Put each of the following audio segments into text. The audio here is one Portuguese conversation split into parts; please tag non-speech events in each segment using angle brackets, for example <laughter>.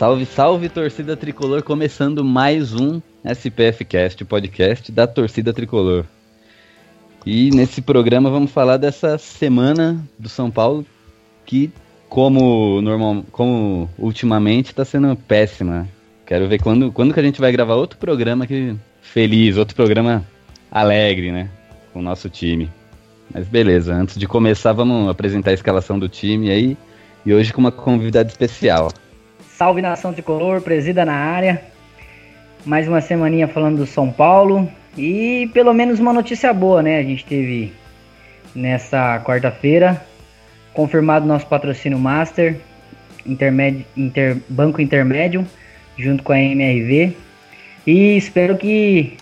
Salve, salve, torcida tricolor, começando mais um SPF Cast, podcast da torcida tricolor. E nesse programa vamos falar dessa semana do São Paulo que, como normal, como ultimamente, está sendo péssima. Quero ver quando, quando que a gente vai gravar outro programa que feliz, outro programa alegre, né, com o nosso time. Mas beleza, antes de começar, vamos apresentar a escalação do time aí e hoje com uma convidada especial. Salve nação tricolor, presida na área. Mais uma semaninha falando do São Paulo e pelo menos uma notícia boa, né? A gente teve nessa quarta-feira confirmado nosso patrocínio Master, intermédio, inter, Banco Intermédio, junto com a MRV. E espero que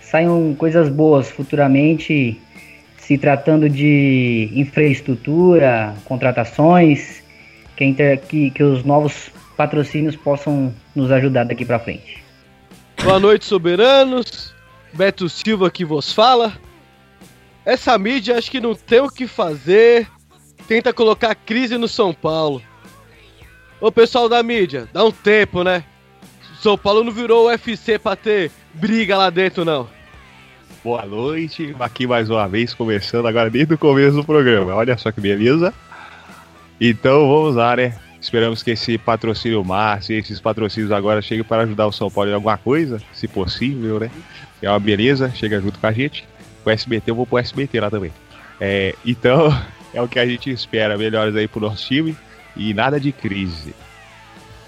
saiam coisas boas futuramente, se tratando de infraestrutura, contratações, que, inter, que, que os novos patrocínios possam nos ajudar daqui para frente. Boa noite, soberanos. Beto Silva que vos fala. Essa mídia acho que não tem o que fazer. Tenta colocar crise no São Paulo. Ô pessoal da mídia, dá um tempo, né? São Paulo não virou o UFC pra ter briga lá dentro, não. Boa noite, aqui mais uma vez, começando agora desde o começo do programa. Olha só que beleza. Então vamos lá, né? Esperamos que esse patrocínio Márcio, esses patrocínios agora cheguem para ajudar o São Paulo em alguma coisa, se possível, né? É uma beleza, chega junto com a gente. O SBT, eu vou pro SBT lá também. É, então, <laughs> é o que a gente espera. Melhores aí pro nosso time e nada de crise.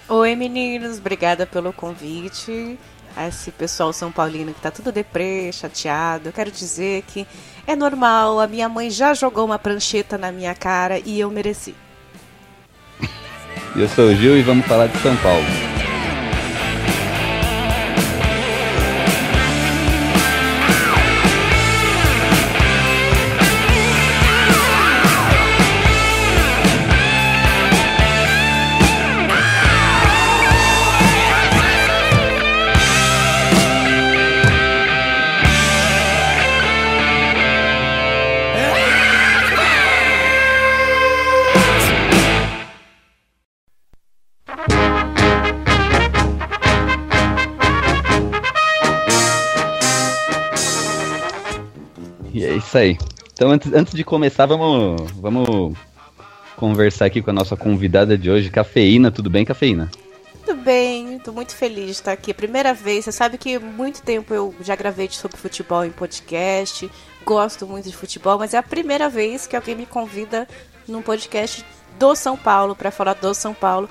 Oi, meninos, obrigada pelo convite. A esse pessoal São Paulino que tá tudo deprê, chateado. Eu quero dizer que é normal, a minha mãe já jogou uma prancheta na minha cara e eu mereci. Eu sou o Gil e vamos falar de São Paulo. Isso aí. Então, antes, antes de começar, vamos, vamos conversar aqui com a nossa convidada de hoje, Cafeína. Tudo bem, Cafeína? Tudo bem, tô muito feliz de estar aqui. Primeira vez, você sabe que muito tempo eu já gravei sobre futebol em podcast, gosto muito de futebol, mas é a primeira vez que alguém me convida num podcast do São Paulo, para falar do São Paulo,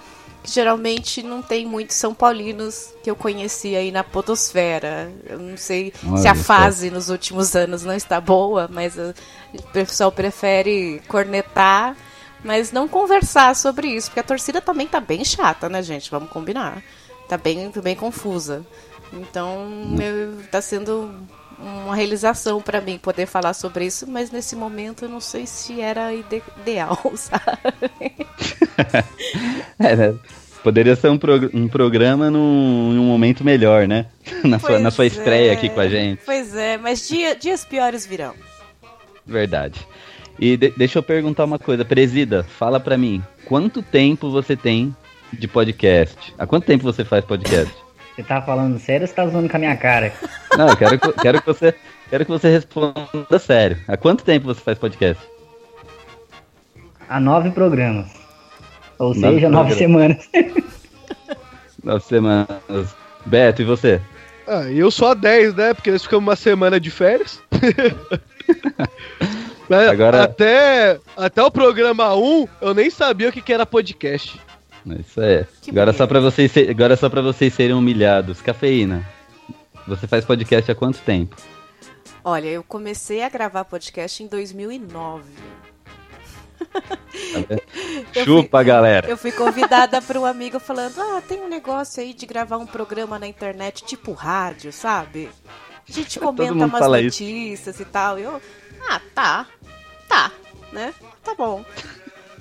geralmente não tem muitos São Paulinos que eu conheci aí na Podosfera. Eu não sei Olha se a fase nos últimos anos não está boa, mas uh, o pessoal prefere cornetar mas não conversar sobre isso, porque a torcida também tá bem chata, né, gente? Vamos combinar. Tá bem, bem confusa. Então, eu, tá sendo uma realização pra mim poder falar sobre isso, mas nesse momento eu não sei se era ide- ideal, <laughs> sabe? <laughs> É, né? Poderia ser um, prog- um programa num, em um momento melhor, né? <laughs> Na sua, na sua estreia é, aqui com a gente. Pois é, mas dia- dias piores virão. Verdade. E de- deixa eu perguntar uma coisa, Presida, fala pra mim, quanto tempo você tem de podcast? Há quanto tempo você faz podcast? Você tá falando sério ou você tá zoando com a minha cara? <laughs> Não, eu quero, que- quero que você quero que você responda sério. Há quanto tempo você faz podcast? Há nove programas. Ou Nove seja, nove semanas. <laughs> Nove semanas. Beto, e você? Ah, eu só 10, né? Porque nós ficamos uma semana de férias. <laughs> Agora- até, até o programa 1, eu nem sabia o que, que era podcast. Isso é. Que Agora só para vocês, agora só para vocês serem humilhados. Cafeína. Você faz podcast há quanto tempo? Olha, eu comecei a gravar podcast em 2009. Eu Chupa, galera. Eu fui convidada por um amigo falando: Ah, tem um negócio aí de gravar um programa na internet, tipo rádio, sabe? A gente comenta umas fala isso. notícias e tal. E eu, ah, tá. Tá, né? Tá bom.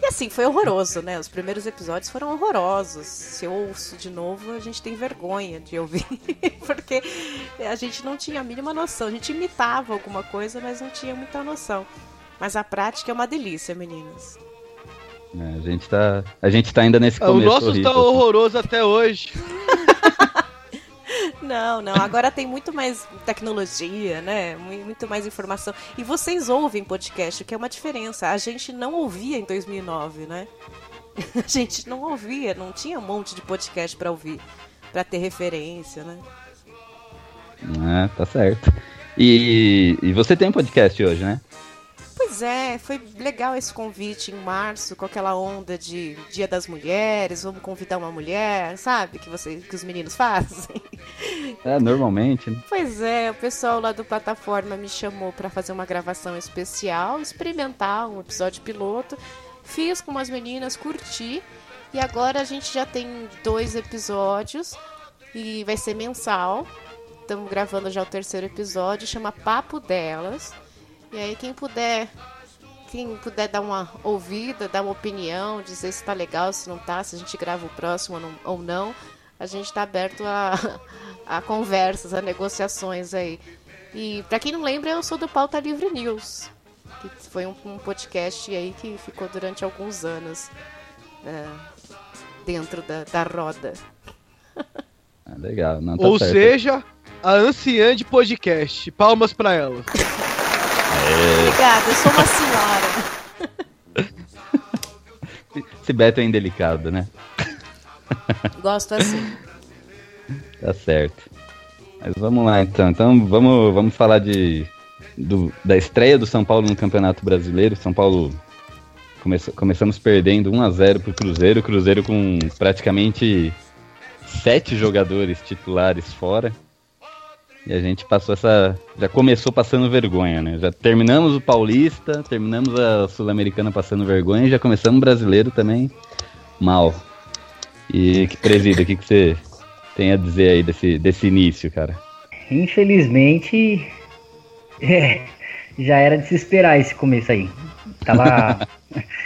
E assim, foi horroroso, né? Os primeiros episódios foram horrorosos. Se eu ouço de novo, a gente tem vergonha de ouvir. <laughs> Porque a gente não tinha a mínima noção. A gente imitava alguma coisa, mas não tinha muita noção. Mas a prática é uma delícia, meninos. É, a, gente tá, a gente tá ainda nesse começo o nosso horrível, tá assim. horroroso até hoje. <laughs> Não, não. Agora tem muito mais tecnologia, né? Mu- Muito mais informação. E vocês ouvem podcast, o que é uma diferença. A gente não ouvia em 2009, né? <laughs> A gente não ouvia, não tinha um monte de podcast pra ouvir, pra ter referência, né? É, tá certo. E, e você tem um podcast hoje, né? Pois é, foi legal esse convite em março, com aquela onda de Dia das Mulheres, vamos convidar uma mulher, sabe? Que, você, que os meninos fazem. É, normalmente, né? Pois é, o pessoal lá do plataforma me chamou para fazer uma gravação especial, experimentar um episódio piloto. Fiz com umas meninas, curti. E agora a gente já tem dois episódios e vai ser mensal. Estamos gravando já o terceiro episódio, chama Papo Delas. E aí quem puder, quem puder dar uma ouvida, dar uma opinião, dizer se tá legal, se não tá, se a gente grava o próximo ou não, a gente tá aberto a, <laughs> a conversas, a negociações aí. E pra quem não lembra, eu sou do Pauta Livre News, que foi um, um podcast aí que ficou durante alguns anos é, dentro da, da roda. <laughs> Ah, legal, não tá Ou certo. seja, a anciã de podcast. Palmas pra ela. <laughs> Obrigada, eu sou uma senhora. <laughs> Esse Beto é indelicado, né? <laughs> Gosto assim. Tá certo. Mas vamos lá então. Então vamos, vamos falar de, do- da estreia do São Paulo no Campeonato Brasileiro. São Paulo começa- começamos perdendo 1 a 0 pro Cruzeiro. Cruzeiro com praticamente sete jogadores titulares fora. E a gente passou essa. Já começou passando vergonha, né? Já terminamos o Paulista, terminamos a Sul-Americana passando vergonha e já começamos o brasileiro também mal. E que presida, o que, que você tem a dizer aí desse, desse início, cara? Infelizmente, <laughs> é, já era de se esperar esse começo aí. Tava,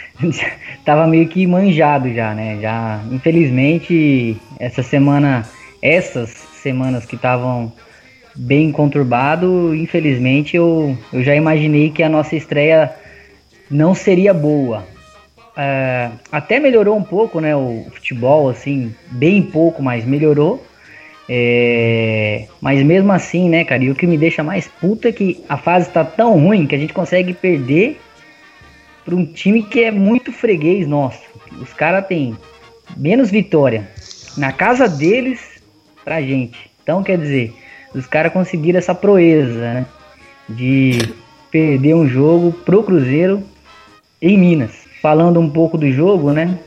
<laughs> tava meio que manjado já, né? Já, infelizmente, essa semana, essas semanas que estavam bem conturbado, infelizmente eu, eu já imaginei que a nossa estreia não seria boa. É, até melhorou um pouco, né? O futebol, assim, bem pouco, mas melhorou. É, mas mesmo assim, né, cara, e o que me deixa mais puta é que a fase tá tão ruim que a gente consegue perder pra um time que é muito freguês nosso. Os caras têm menos vitória na casa deles pra gente. Então, quer dizer, os caras conseguiram essa proeza, né, de perder um jogo pro Cruzeiro em Minas. Falando um pouco do jogo, né,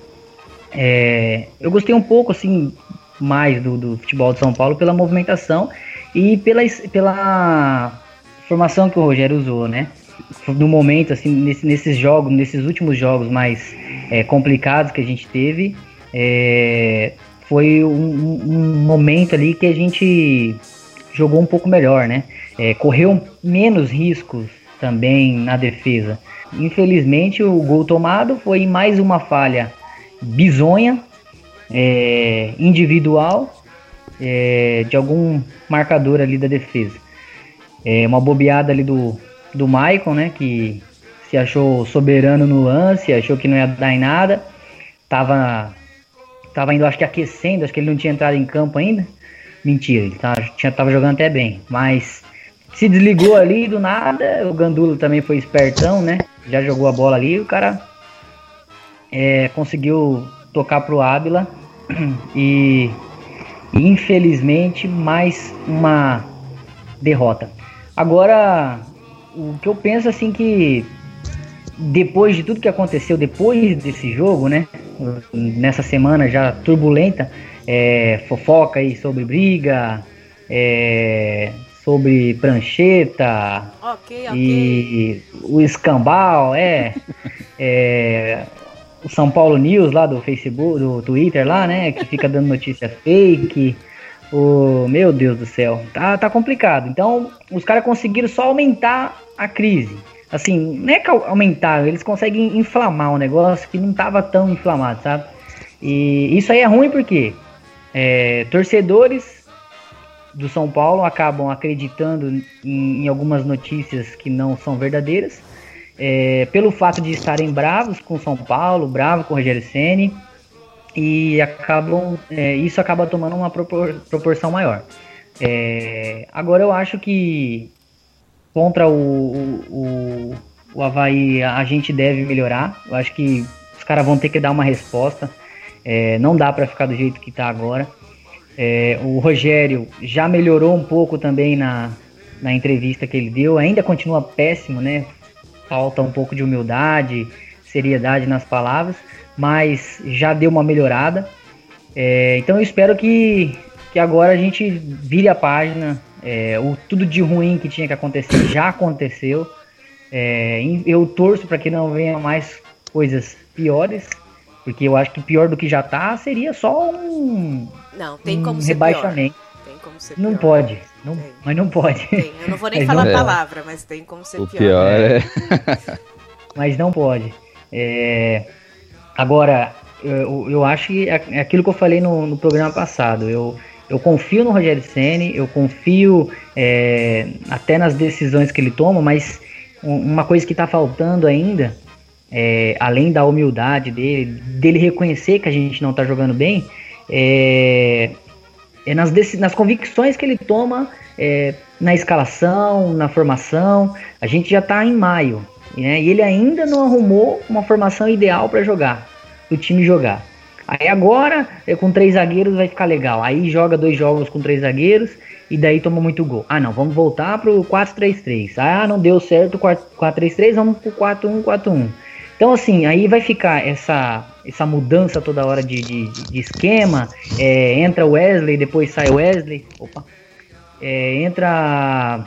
é, eu gostei um pouco, assim, mais do, do futebol de São Paulo pela movimentação e pela, pela formação que o Rogério usou, né? No momento, assim, nesse- nesses jogos, nesses últimos jogos mais é, complicados que a gente teve, é, foi um- um momento ali que a gente jogou um pouco melhor, né? É, correu menos riscos também na defesa. Infelizmente, o gol tomado foi mais uma falha bizonha é, individual é, de algum marcador ali da defesa. É, uma bobeada ali do, do Maicon, né? Que se achou soberano no lance, achou que não ia dar em nada. Tava, tava indo, acho que aquecendo, acho que ele não tinha entrado em campo ainda. Mentira, ele tava, tinha, tava jogando até bem. Mas se desligou ali do nada. O Gandulo também foi espertão, né? Já jogou a bola ali. O cara é, conseguiu tocar pro Ábila <clears throat> e infelizmente mais uma derrota. Agora, o que eu penso assim que depois de tudo que aconteceu depois desse jogo, né? Nessa semana já turbulenta, é, fofoca aí sobre briga, é, sobre prancheta, Ok, ok. e o escambau, é, <laughs> é, o São Paulo News lá do Facebook, do Twitter lá, né, que fica dando notícia fake. O meu Deus do céu, tá, tá complicado. Então, os caras conseguiram só aumentar a crise. Assim, não é que au- aumentaram, eles conseguem inflamar um negócio que não tava tão inflamado, sabe? E isso aí é ruim porque é, torcedores do São Paulo acabam acreditando em, em algumas notícias que não são verdadeiras é, pelo fato de estarem bravos com São Paulo, bravo com o Rogério Ceni e acabam é, isso acaba tomando uma propor, proporção maior. É, agora eu acho que contra o, o, o Havaí a gente deve melhorar. Eu acho que os caras vão ter que dar uma resposta. É, não dá para ficar do jeito que está agora. É, o Rogério já melhorou um pouco também na, na entrevista que ele deu. Ainda continua péssimo, né? Falta um pouco de humildade, seriedade nas palavras, mas já deu uma melhorada. É, então eu espero que, que agora a gente vire a página. É, o tudo de ruim que tinha que acontecer já aconteceu. É, eu torço para que não venha mais coisas piores porque eu acho que pior do que já tá seria só um. Não, tem como um ser rebaixamento. Pior. Tem como ser não pior. pode. Não, mas não pode. Tem. Eu não vou nem <laughs> falar a palavra, mas tem como ser o pior. pior é. <laughs> mas não pode. É... Agora, eu, eu acho que é aquilo que eu falei no, no programa passado. Eu, eu confio no Rogério Ceni, eu confio é, até nas decisões que ele toma, mas uma coisa que está faltando ainda é, além da humildade dele, dele reconhecer que a gente não está jogando bem, é, é nas, nas convicções que ele toma é, na escalação, na formação. A gente já está em maio, né? E ele ainda não arrumou uma formação ideal para jogar, o time jogar. Aí agora, é, com três zagueiros vai ficar legal. Aí joga dois jogos com três zagueiros e daí toma muito gol. Ah, não, vamos voltar pro 4-3-3. Ah, não deu certo o 4-3-3, vamos pro 4-1-4-1. Então, assim, aí vai ficar essa, essa mudança toda hora de, de, de esquema. É, entra Wesley, depois sai Wesley. Opa. É, entra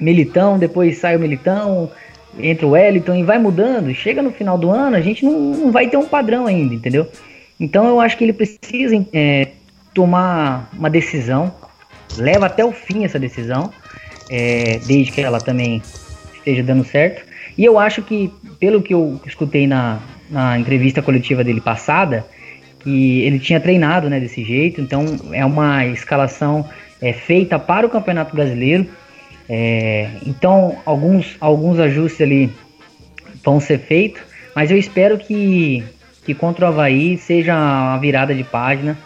Militão, depois sai o Militão. Entra o Wellington e vai mudando. Chega no final do ano, a gente não, não vai ter um padrão ainda, entendeu? Então eu acho que ele precisa é, tomar uma decisão. Leva até o fim essa decisão. É, desde que ela também esteja dando certo. E eu acho que, pelo que eu escutei na, na entrevista coletiva dele passada, que ele tinha treinado né, desse jeito, então é uma escalação é, feita para o Campeonato Brasileiro. É, então alguns, alguns ajustes ali vão ser feitos, mas eu espero que, que contra o Havaí seja uma virada de página,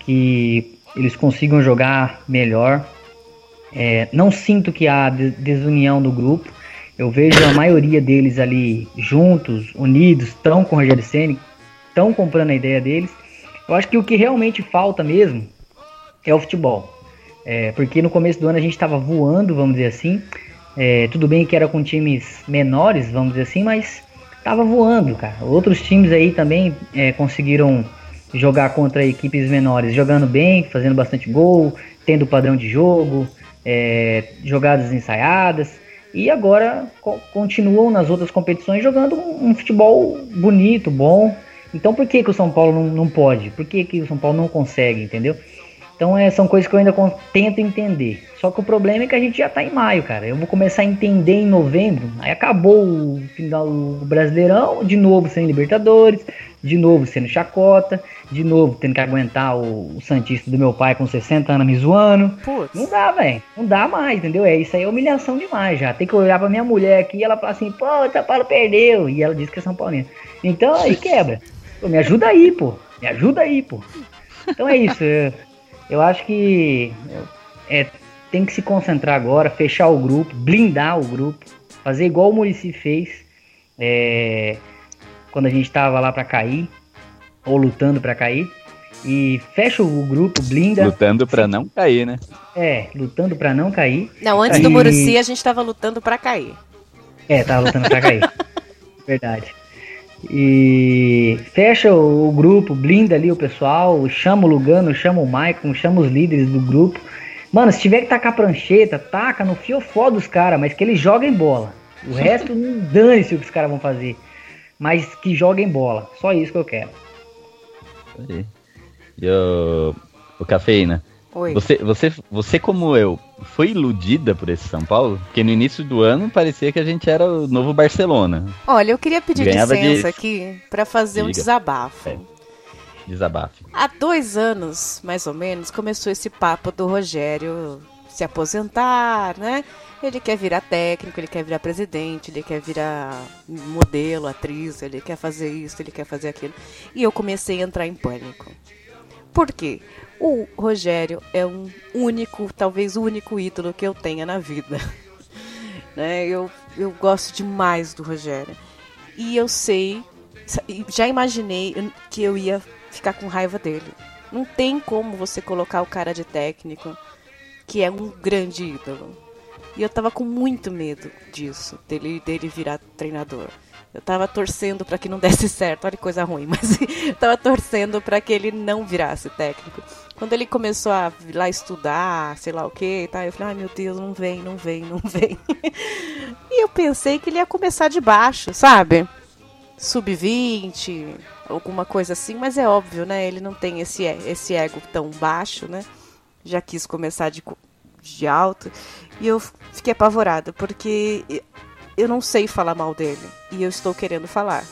que eles consigam jogar melhor. É, não sinto que há desunião do grupo. Eu vejo a maioria deles ali juntos, unidos, estão com o Rogério Senna, estão comprando a ideia deles. Eu acho que o que realmente falta mesmo é o futebol. É, porque no começo do ano a gente estava voando, vamos dizer assim. É, tudo bem que era com times menores, vamos dizer assim, mas estava voando, cara. Outros times aí também é, conseguiram jogar contra equipes menores, jogando bem, fazendo bastante gol, tendo padrão de jogo, é, jogadas ensaiadas e agora co continuam nas outras competições jogando um, um, futebol bonito, bom. Então por que, que o São Paulo não, não pode? Por que, que o São Paulo não consegue, entendeu? Então é, são coisas que eu ainda tento entender. Só que o problema é que a gente já tá em maio, cara. Eu vou começar a entender em novembro. Aí acabou o final do Brasileirão, de novo sem Libertadores, de novo sendo chacota, de novo tendo que aguentar o, o Santista do meu pai com 60 anos me zoando. Putz. Não dá, velho. Não dá mais, entendeu? É isso aí é humilhação demais já. Tem que olhar pra minha mulher aqui e ela fala assim, pô, o São Paulo perdeu. E ela diz que é São Paulino. Então aí quebra. Pô, me ajuda aí, pô. Me ajuda aí, pô. Então é isso. Eu, eu acho que é, tem que se concentrar agora, fechar o grupo, blindar o grupo, fazer igual o Murici fez. É, quando a gente estava lá para cair, ou lutando para cair. E fecha o grupo, blinda. Lutando para não cair, né? É, lutando para não cair. Não, antes e... do Muruci a gente estava lutando para cair. É, tava lutando para cair. <laughs> Verdade. E fecha o, o, grupo, blinda ali o pessoal, chama o Lugano, chama o Maicon, chama os líderes do grupo. Mano, se tiver que tacar prancheta, taca no fiofó dos caras, mas que eles joguem bola. O resto não <laughs> dane-se o que os caras vão fazer mas que joguem bola. Só isso que eu quero. E o, o Cafeína, Oi. Você, você, você, como eu, foi iludida por esse São Paulo? Porque no início do ano parecia que a gente era o novo Barcelona. Olha, eu queria pedir Ganhava licença de... aqui para fazer Diga. um desabafo. É. Desabafo. Há dois anos, mais ou menos, começou esse papo do Rogério se aposentar, né? Ele quer virar técnico, ele quer virar presidente, ele quer virar modelo, atriz, ele quer fazer isso, ele quer fazer aquilo. E eu comecei a entrar em pânico. Por quê? O Rogério é um único, talvez o único ídolo que eu tenha na vida. <laughs> né? eu, eu gosto demais do Rogério. E eu sei, já imaginei que eu ia ficar com raiva dele. Não tem como você colocar o cara de técnico, que é um grande ídolo. E eu tava com muito medo disso, dele, dele virar treinador. Eu tava torcendo para que não desse <laughs> certo, olha que coisa ruim, mas eu <laughs> tava torcendo para que ele não virasse técnico. Quando ele começou a ir lá estudar, sei lá o que, tá, eu falei, ai meu Deus, não vem, não vem, não <laughs> vem. e eu pensei que ele ia começar de baixo, sabe? Sub-20, alguma coisa assim, mas é óbvio, né? Ele não tem esse, esse ego tão baixo, né? Já quis começar de, de alto. E eu fiquei apavorada, porque eu não sei falar mal dele. E eu estou querendo falar.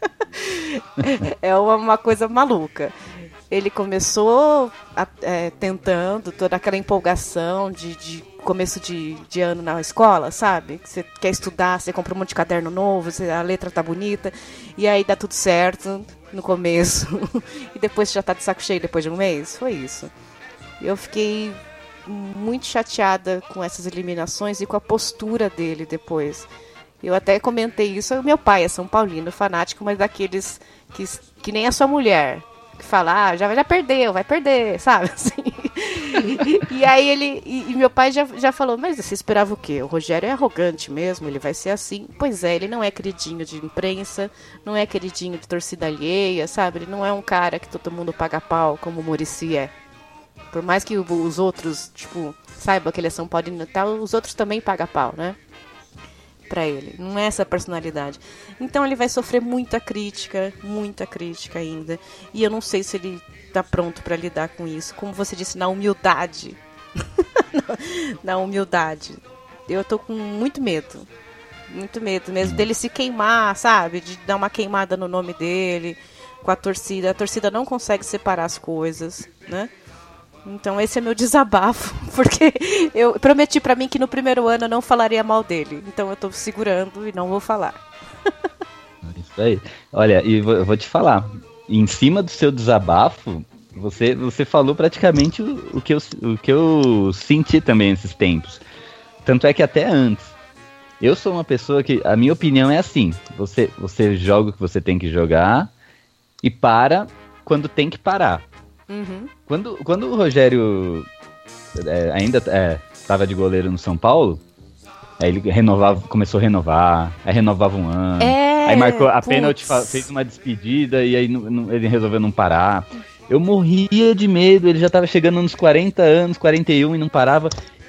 <laughs> é uma, uma, coisa maluca. Ele começou a, é, tentando toda aquela empolgação de, de começo de, de, ano na escola, sabe? Você quer estudar, você compra um monte de caderno novo, você, a letra tá bonita, e aí dá tudo certo no começo, <laughs> e depois já tá de saco cheio depois de um mês. Foi isso. Eu fiquei muito chateada com essas eliminações e com a postura dele depois. Eu até comentei isso. Meu pai é São Paulino, fanático, mas daqueles que, que nem a sua mulher. Que fala, ah, já, já perdeu, vai perder, <laughs> sabe? Assim. e aí ele. E, e, meu pai já, já falou, mas você esperava o quê? O Rogério é arrogante mesmo, ele vai ser assim. Pois é, ele não é queridinho de imprensa, não é queridinho de torcida alheia, sabe? Ele não é um cara que todo mundo paga pau, como o Murici é. Por mais que os outros, tipo, saibam que ele é São Paulino e tal, os outros também pagam pau, né? Pra ele. Não é essa personalidade. Então ele vai sofrer muita crítica, muita crítica ainda. E eu não sei se ele tá pronto para lidar com isso. Como você disse, na humildade. <laughs> na humildade. Eu tô com muito medo. Muito medo mesmo dele se queimar, sabe? De dar uma queimada no nome dele com a torcida. A torcida não consegue separar as coisas, né? Então esse é meu desabafo, <laughs> porque eu prometi para mim que no primeiro ano eu não falaria mal dele. Então eu tô segurando e não vou falar. Isso aí. Olha, e vou, vou te falar, em cima do seu desabafo, você, você falou praticamente o, o, que eu, o que eu senti também nesses tempos. Tanto é que até antes. Eu sou uma pessoa que. A minha opinião é assim: você, você joga o que você tem que jogar e para quando tem que parar. Uhum. Quando, quando o Rogério é, ainda estava é, de goleiro no São Paulo, aí ele renovava, começou a renovar, aí renovava um ano. É, aí marcou a pênalti, fez uma despedida e aí ele resolveu não parar. Eu morria de medo, ele já estava chegando nos 40 anos, 41 e não parava.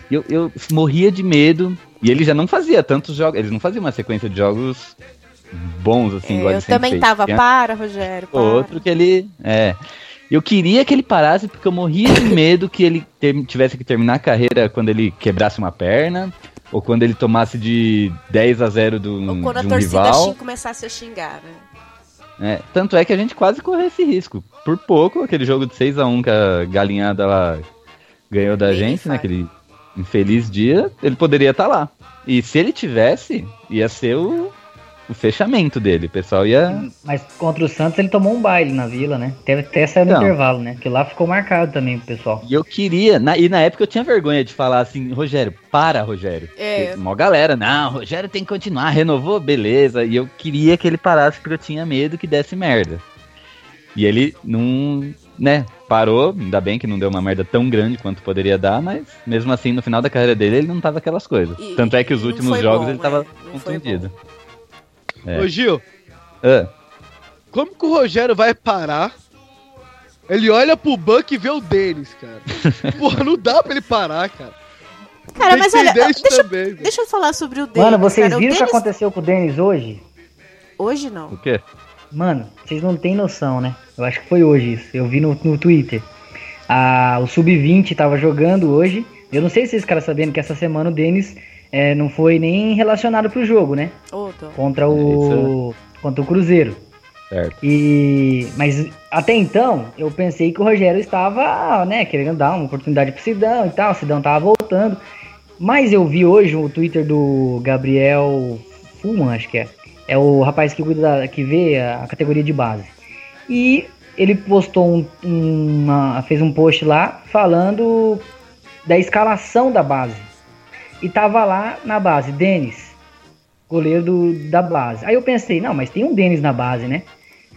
Eu, eu morria de medo. E ele já não fazia tantos jogos. Eles não faziam uma sequência de jogos bons, assim, é, Eu também tava, para, Rogério. Para. Outro que ele. É. Eu queria que ele parasse porque eu morria de <laughs> medo que ele tivesse que terminar a carreira quando ele quebrasse uma perna ou quando ele tomasse de 10 a 0 do ou quando a um torcida rival. começasse a xingar, né? É, tanto é que a gente quase correu esse risco. Por pouco, aquele jogo de 6 a 1 que a galinhada lá ganhou da Bem gente, né? Aquele infeliz dia, ele poderia estar tá lá. E se ele tivesse, ia ser o o fechamento dele. O pessoal ia. Mas contra o Santos ele tomou um baile na vila, né? Teve até sair no então, intervalo, né? Que lá ficou marcado também pro pessoal. E eu queria, na, e na época eu tinha vergonha de falar assim, Rogério, para, Rogério. É. Uma galera, não, Rogério tem que continuar, renovou, beleza. E eu queria que ele parasse porque eu tinha medo que desse merda. E ele não, né, parou, ainda bem que não deu uma merda tão grande quanto poderia dar, mas mesmo assim, no final da carreira dele, ele não tava aquelas coisas. E, Tanto é que os últimos jogos bom, ele tava é, contundido. É. Ô Gil, é. como que o Rogério vai parar? Ele olha pro banco e vê o Denis, cara. <laughs> Porra, não dá pra ele parar, cara. Cara, mas olha, deixa, também, deixa eu falar sobre o Denis. Mano, vocês cara, viram o que aconteceu com o Denis hoje? Hoje não. O quê? Mano, vocês não têm noção, né? Eu acho que foi hoje isso. Eu vi no, no Twitter. Ah, o Sub-20 tava jogando hoje. Eu não sei se vocês caras sabendo que essa semana o Denis é, não foi nem relacionado pro jogo, né? Oh, contra o. É contra o Cruzeiro. Certo. E, mas até então, eu pensei que o Rogério estava, né, querendo dar uma oportunidade pro Sidão e tal, o Sidão tava voltando. Mas eu vi hoje o Twitter do Gabriel Fulman, acho que é. É o rapaz que cuida da, que vê a categoria de base. E ele postou um, uma, fez um post lá falando da escalação da base. E tava lá na base, Denis, goleiro do, da base. Aí eu pensei, não, mas tem um Denis na base, né?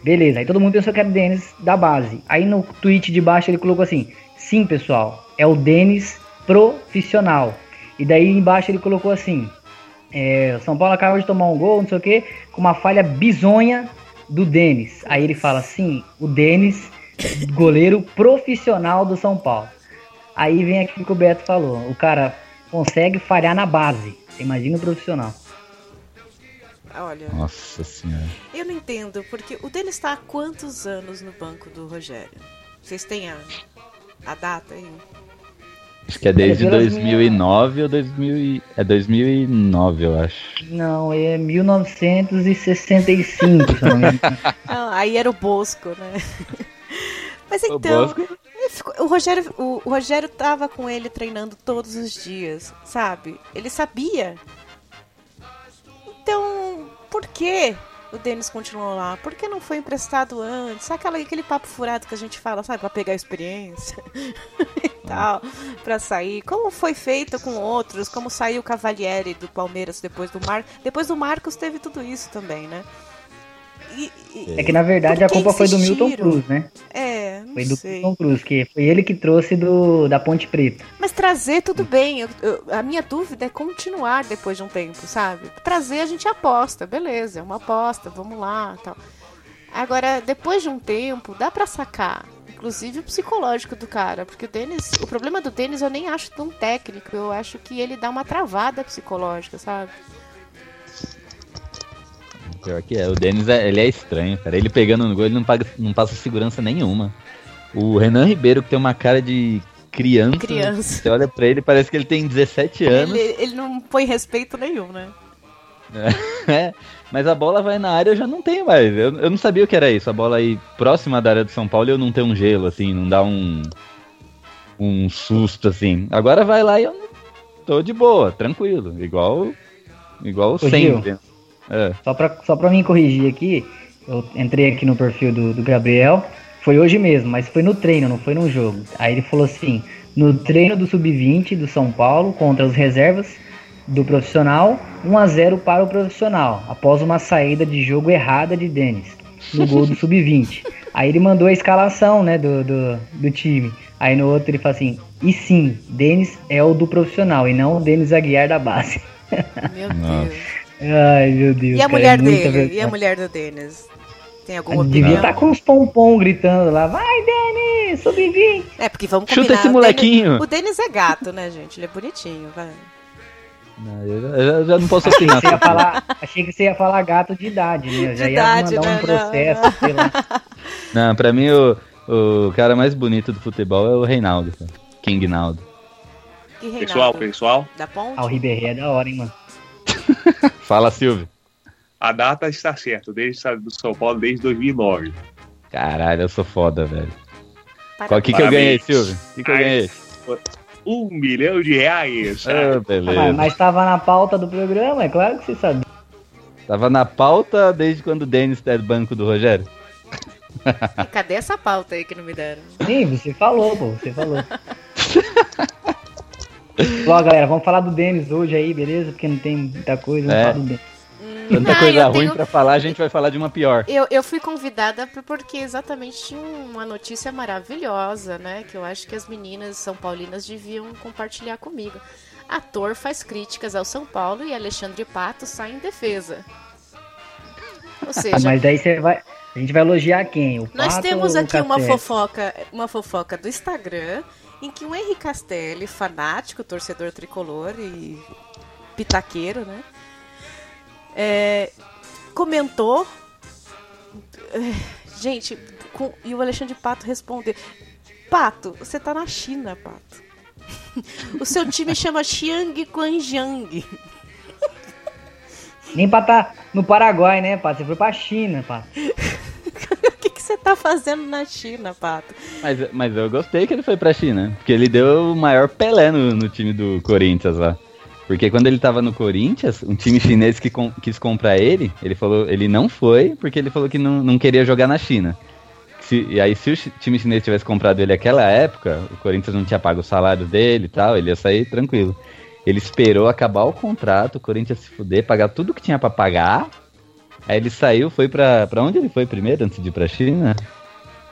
Beleza, aí todo mundo pensou que era o Denis da base. Aí no tweet de baixo ele colocou assim: sim, pessoal, é o Denis profissional. E daí embaixo ele colocou assim: é, São Paulo acaba de tomar um gol, não sei o que, com uma falha bizonha do Denis. Aí ele fala assim: o Denis, goleiro profissional do São Paulo. Aí vem aquilo que o Beto falou: o cara consegue falhar na base. Imagina o profissional. Olha. Nossa senhora. Eu não entendo, porque o dele está há quantos anos no banco do Rogério? Vocês têm a, a data aí? Acho que é desde 2009 ou 2000 é 2009, eu acho. Não, é 1965, não, <laughs> aí era o Bosco, né? <laughs> Mas então, o, ficou, o Rogério, o, o Rogério tava com ele treinando todos os dias, sabe? Ele sabia então, por que o Denis continuou lá? Por que não foi emprestado antes? Sabe aquela, aquele papo furado que a gente fala, sabe, pra pegar experiência <laughs> e tal, pra sair? Como foi feito com outros? Como saiu o Cavalieri do Palmeiras depois do Marcos? Depois do Marcos teve tudo isso também, né? E, e, é que na verdade a culpa foi do Milton Cruz, né? É, não foi do sei. Milton Cruz, que foi ele que trouxe do, da Ponte Preta. Mas trazer tudo bem. Eu, eu, a minha dúvida é continuar depois de um tempo, sabe? Trazer a gente aposta, beleza, é uma aposta, vamos lá, tal. Agora, depois de um tempo, dá para sacar, inclusive o psicológico do cara, porque o Denis, o problema do Denis eu nem acho tão técnico, eu acho que ele dá uma travada psicológica, sabe? Pior que é. O Denis, é, ele é estranho, cara. Ele pegando no gol, ele não, paga, não passa segurança nenhuma. O Renan Ribeiro, que tem uma cara de criança. Criança. Você olha pra ele, parece que ele tem 17 anos. Ele, ele não põe respeito nenhum, né? <laughs> É, mas a bola vai na área eu já não tenho mais. Eu, eu não sabia o que era isso. A bola aí próxima da área do São Paulo eu não tenho um gelo, assim, não dá um. um susto, assim. Agora vai lá e eu tô de boa, tranquilo. Igual. Igual sempre. É. Só, pra, só pra mim corrigir aqui, eu entrei aqui no perfil do, do Gabriel, foi hoje mesmo, mas foi no treino, não foi no jogo. Aí ele falou assim: no treino do Sub-20 do São Paulo contra os reservas do profissional, 1 a 0 para o profissional, após uma saída de jogo errada de Denis, no gol do Sub-20. <laughs> Aí ele mandou a escalação né, do, do, do, time. Aí no outro ele fala assim: e sim, Denis é o do profissional e não o Denis Aguiar da base. Meu Deus. Ai, meu Deus. E a cara, mulher é dele? Verdade. E a mulher do Denis? Tem alguma opinião? Devia estar tá com os pompom gritando lá. Vai, Denis, sub-20. É, porque vamos combinar. Chuta esse molequinho. O Denis é gato, né, gente? Ele é bonitinho, vai. Não, eu, já, não posso opinar. Achei que, falar, achei que você ia falar gato de idade, né? Eu já de ia idade, mandar né? um processo, não, sei lá. Não, pra mim o, o cara mais bonito do futebol é o Reinaldo, King Naldo. Pessoal, pessoal. Da ponte? Ah, o Ribeirinho é da hora, hein, mano. <laughs> Fala, Silvio. A data está certa, desde do São Paulo desde 2009. Caralho, eu sou foda, velho. Qual que, que eu ganhei, Silvio? O que, que eu ganhei? Um milhão de reais. Ah, beleza. Ah, mas estava na pauta do programa, é claro que você sabe. Tava na pauta desde quando o Denis é banco do Rogério? E cadê essa pauta aí que não me deram? Sim, você falou, pô, você falou. <laughs> Ó, galera, vamos falar do Denis hoje aí, beleza? Porque não tem muita coisa, vamos é. falar do Denis. Tanta ah, coisa ruim tenho... pra falar, a gente vai falar de uma pior. Eu, eu fui convidada porque exatamente tinha uma notícia maravilhosa, né? Que eu acho que as meninas são paulinas deviam compartilhar comigo. Ator faz críticas ao São Paulo e Alexandre Pato sai em defesa. Ou seja. Mas daí você vai. A gente vai elogiar quem? O nós temos aqui uma fofoca, uma fofoca do Instagram em que o Henrique Castelli, fanático, torcedor tricolor e pitaqueiro, né? É, comentou. É, gente, com, e o Alexandre Pato respondeu: Pato, você tá na China, Pato. o seu time chama Xiang Guanjiang. Nem pra tá no Paraguai, né, Pato? Você foi pra China, Pato. <laughs> tá fazendo na China, Pato? Mas, mas eu gostei que ele foi pra China. Porque ele deu o maior Pelé no, no time do Corinthians lá. Porque quando ele tava no Corinthians, um time chinês que com, quis comprar ele, ele falou, ele não foi, porque ele falou que não, não queria jogar na China. Se, e aí, se o time chinês tivesse comprado ele naquela época, o Corinthians não tinha pago o salário dele e tal, ele ia sair tranquilo. Ele esperou acabar o contrato, o Corinthians se fuder, pagar tudo que tinha para pagar. Aí ele saiu, foi pra. pra onde ele foi primeiro, antes de ir pra China?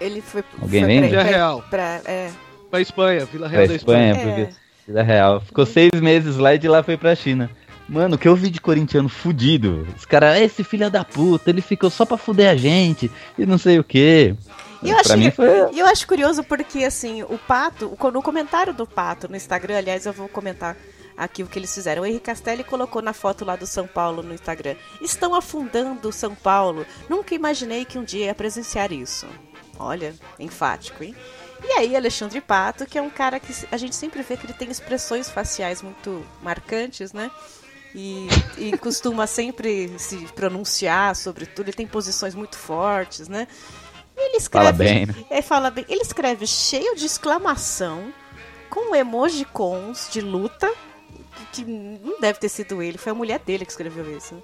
Ele foi, Alguém foi lembra? Vila Real. Pra, é, Pra Espanha, Vila Real Pra da Espanha. Espanha, É. pra Vida Real. Ficou seis meses lá e de lá foi pra China. Mano, o que eu vi de corintiano fudido? Os caras, esse filho da puta, ele ficou só pra fuder a gente e não sei o quê. E eu pra foi. Eu acho curioso porque, assim, o Pato, o- no comentário do Pato no Instagram, aliás, eu vou comentar aqui o que eles fizeram. O Henrique Castelli colocou na foto lá do São Paulo no Instagram. Estão afundando o São Paulo. Nunca imaginei que um dia ia presenciar isso. Olha, enfático, hein? E aí, Alexandre Pato, que é um cara que a gente sempre vê que ele tem expressões faciais muito marcantes, né? E, e <laughs> costuma sempre se pronunciar sobre tudo. Ele tem posições muito fortes, né? Ele escreve, Fala bem, né? é, fala bem. Ele escreve cheio de exclamação, com emojicons de luta, que não deve ter sido ele, foi a mulher dele que escreveu isso.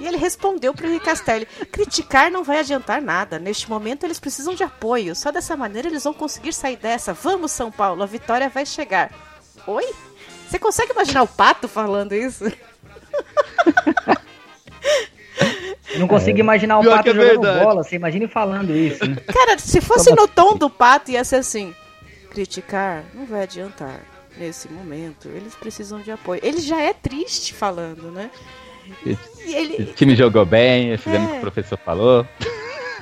E ele respondeu pro Henrique Castelli: criticar não vai adiantar nada. Neste momento eles precisam de apoio. Só dessa maneira eles vão conseguir sair dessa. Vamos, São Paulo, a vitória vai chegar. Oi? Você consegue imaginar o pato falando isso? <laughs> Não consigo imaginar o Pior Pato é jogando verdade. bola. Você imagine falando isso, né? Cara, se fosse no tom do pato, ia ser assim: criticar não vai adiantar. Nesse momento, eles precisam de apoio. Ele já é triste falando, né? E O ele, time jogou bem, fizemos o É. que o professor falou,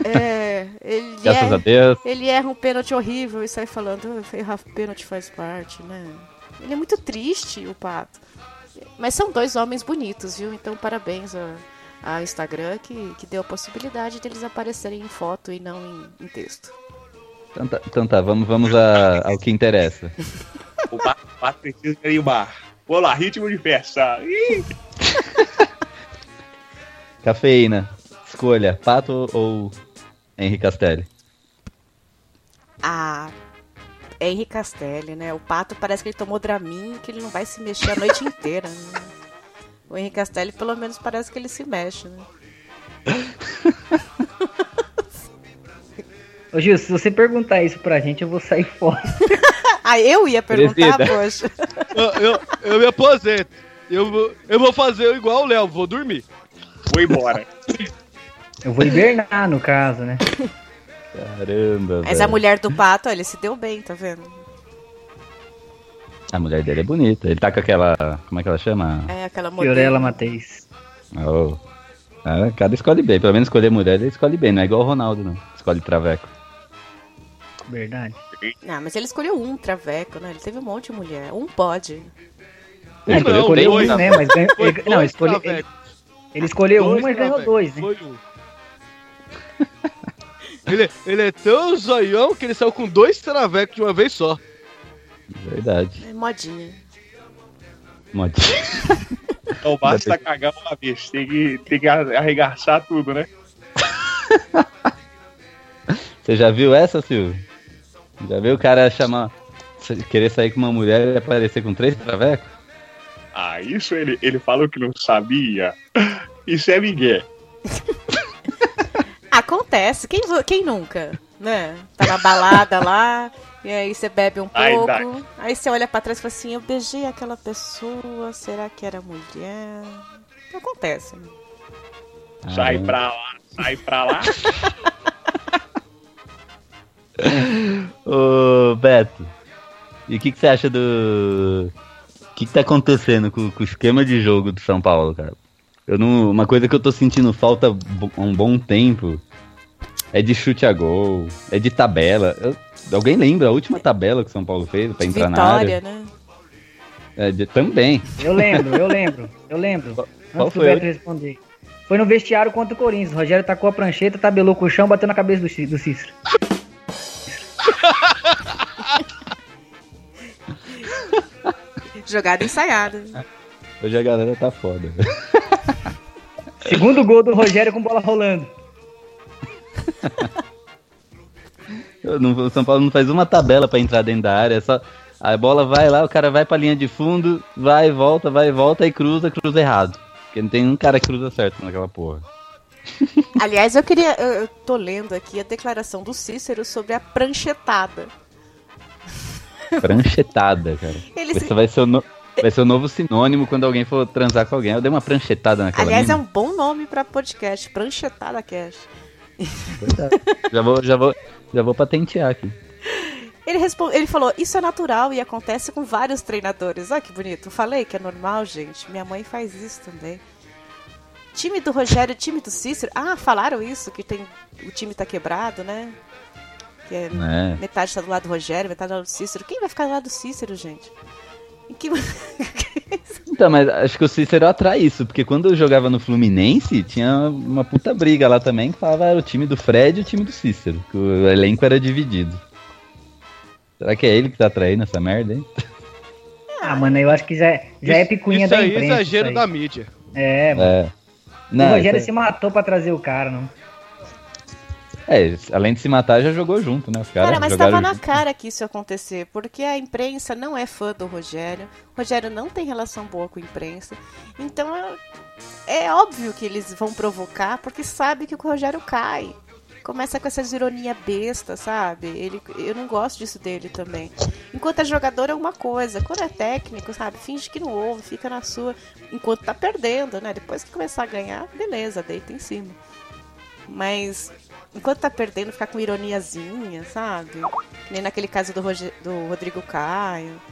é, ele, <laughs> graças a é, Deus. ele erra um pênalti horrível e sai falando, "Ah, errar pênalti faz parte, né? Ele é muito triste, o Pato. Mas são dois homens bonitos, viu? Então parabéns a, a Instagram que, que deu a possibilidade deles aparecerem em foto e não em, em texto. Então tá, então tá, vamos, vamos a- ao que interessa. <laughs> O bar, o bar precisa ir bar. Vou lá, ritmo de festa. Ih, <laughs> Cafeína, escolha, Pato ou Henrique Castelli? Ah, Henri Castelli, né? O Pato parece que ele tomou Dramin, que ele não vai se mexer a noite inteira. Né? O Henri Castelli, pelo menos, parece que ele se mexe, né? <laughs> Ô Gil, se você perguntar isso pra gente, eu vou sair fora. <laughs> Ah, eu ia perguntar, Presida. poxa. <laughs> Eu, eu, eu me aposento. Eu vou, eu vou fazer igual o Léo, vou dormir. Vou embora. Eu vou hibernar, no caso, né? Caramba, Mas a velho. mulher do Pato, ó, ele se deu bem, tá vendo? A mulher dele é bonita. Ele tá com aquela. Como é que ela chama? É aquela modelo. Fiorella Mateis. Oh. Ah, cada escolhe bem. Pelo menos escolher mulher, ele escolhe bem. Não é igual o Ronaldo, não. Escolhe traveco. Verdade. Não, mas ele escolheu um traveco, né? Ele teve um monte de mulher. Um pode. É, ele não, escolheu dois. um, né? Mas ganhou, ele, não, dois escolhe, ele, ele escolheu um, Dois mas ganhou dois, né? Foi um. ele, ele é tão zoião que ele saiu com dois travecos de uma vez só. Verdade. É modinha. Modinha. Não basta cagar uma vez, tem que, tem que arregaçar tudo, né? <laughs> Você já viu essa, Silvio? Já viu o cara chamar. Querer sair com uma mulher e aparecer com três travecos? Ah, isso ele, ele falou que não sabia. Isso é Miguel. <laughs> Acontece. Quem, quem nunca? Né? Tá na balada lá, e aí você bebe um Ai, pouco. dai. Aí você olha pra trás e fala assim: Eu beijei aquela pessoa, será que era mulher? Acontece. né? Sai Ah, pra lá, sai pra lá. <laughs> <laughs> Ô, Beto, e o que, que você acha do. O que, que tá acontecendo com, com o esquema de jogo do São Paulo, cara? Eu não, uma coisa que eu tô sentindo falta há um bom tempo é de chute a gol, é de tabela. Eu- alguém lembra a última tabela que o São Paulo fez pra entrar na área? Vitória, né? É, de- também. Eu lembro, eu lembro, eu lembro. Qual Antes do foi Beto responder. Foi no vestiário contra o Corinthians. O Rogério tacou a prancheta, tabelou com o chão, bateu na cabeça do, do Cícero. <laughs> Jogada ensaiada. Hoje a galera tá foda. Segundo gol do Rogério com bola rolando. O São Paulo não faz uma tabela para entrar dentro da área, é só a bola vai lá, o cara vai pra linha de fundo, vai, volta, vai, volta e cruza, cruza errado. Porque não tem um cara que cruza certo naquela porra. <laughs> Aliás, eu queria. Eu, eu tô lendo aqui a declaração do Cícero sobre a pranchetada. Pranchetada, cara. Ele Esse se- vai ser, o no- vai ser o novo sinônimo quando alguém for transar com alguém. Eu dei uma pranchetada naquela Aliás, é um bom nome pra podcast, Pranchetada Cash. já, vou, já, vou, já vou patentear aqui. Ele, respon- ele falou, isso é natural e acontece com vários treinadores. Olha que bonito. Falei que é normal, gente. Minha mãe faz isso também. Time do Rogério, time do Cícero. Ah, falaram isso, que tem. O time tá quebrado, né? Que é, É. metade tá do lado do Rogério, metade do lado do Cícero. Quem vai ficar do lado do Cícero, gente? Em que... <laughs> Então, mas acho que o Cícero atrai isso, porque quando eu jogava no Fluminense, tinha uma puta briga lá também, que falava era o time do Fred e o time do Cícero, que o elenco era dividido. Será que é ele que tá atraindo essa merda, hein? Ah, mano, eu acho que já, já é Isso- picuinha isso da aí imprensa. é exagero isso da mídia. É, mano. É. o Não, Rogério isso se matou pra trazer o cara, não. é, é, além de se matar, já jogou junto, né? Os caras Cara, mas tava na junto. cara que isso ia acontecer, porque a imprensa não é fã do Rogério, o Rogério não tem relação boa com a imprensa, então é, é óbvio que eles vão provocar, porque sabe que o Rogério cai. Começa com essas ironias bestas, sabe? Ele, eu não gosto disso dele também. Enquanto é jogador é uma coisa, quando é técnico, sabe? Finge que não ouve, fica na sua. Enquanto tá perdendo, né? Depois que começar a ganhar, beleza, deita em cima. Mas enquanto tá perdendo, ficar com ironiazinha, sabe? Nem naquele caso do, Roge- do Rodrigo Caio.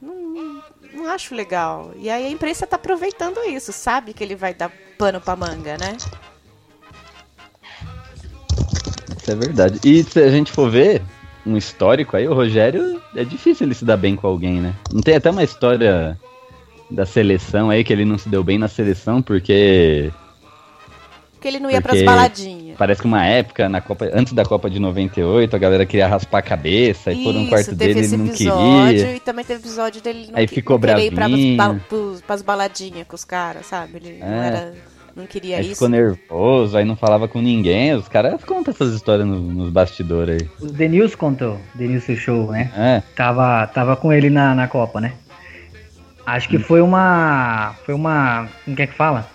Não, não acho legal. E aí a imprensa tá aproveitando isso, sabe que ele vai dar pano pra manga, né? Isso é verdade. E se a gente for ver um histórico aí, o Rogério é difícil ele se dar bem com alguém, né? Não tem até uma história da seleção aí que ele não se deu bem na seleção porque Porque ele não ia pras Porque- baladinhas. parece que uma época na Copa, antes da Copa de 98, a galera queria raspar a cabeça e pôr no quarto dele ele não queria. e também teve episódio dele não, Aí ficou não querer ir pra, bravinho. pros- pras baladinhas com os caras, sabe? Ele não, É. era, não queria Aí isso. ficou nervoso, aí não falava com ninguém. Os caras contam essas histórias no- nos bastidores aí. O Denilson contou, Denilson Show, né? É, Tava, tava com ele na, na Copa, né? Acho que foi uma. Foi uma. Como que é que fala?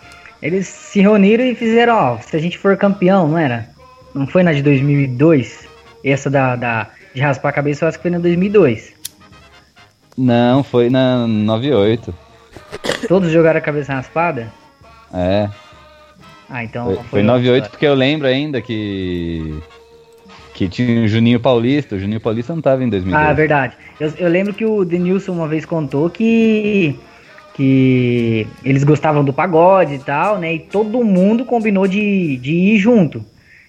Eles se reuniram e fizeram, ó, se a gente for campeão, não era? Não foi na de 2002? Essa da, da de raspar a cabeça, eu acho que foi na 2002. não, foi na 98. Todos jogaram a cabeça raspada? É, Ah, então. foi, foi 98 porque eu lembro ainda que que tinha o Juninho Paulista. O Juninho Paulista não tava em 2002. Ah, verdade. Eu, eu lembro que o Denilson uma vez contou que que eles gostavam do pagode e tal, né? E todo mundo combinou de, de ir junto.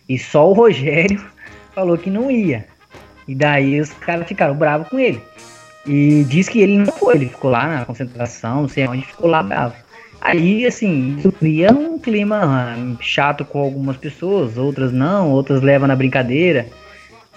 E só o Rogério <laughs> falou que não ia. E daí os caras ficaram bravos com ele. E diz que ele não foi, ele ficou lá na concentração, não sei onde, ficou lá bravo. Aí, assim, isso cria um clima chato com algumas pessoas, outras não, outras levam na brincadeira.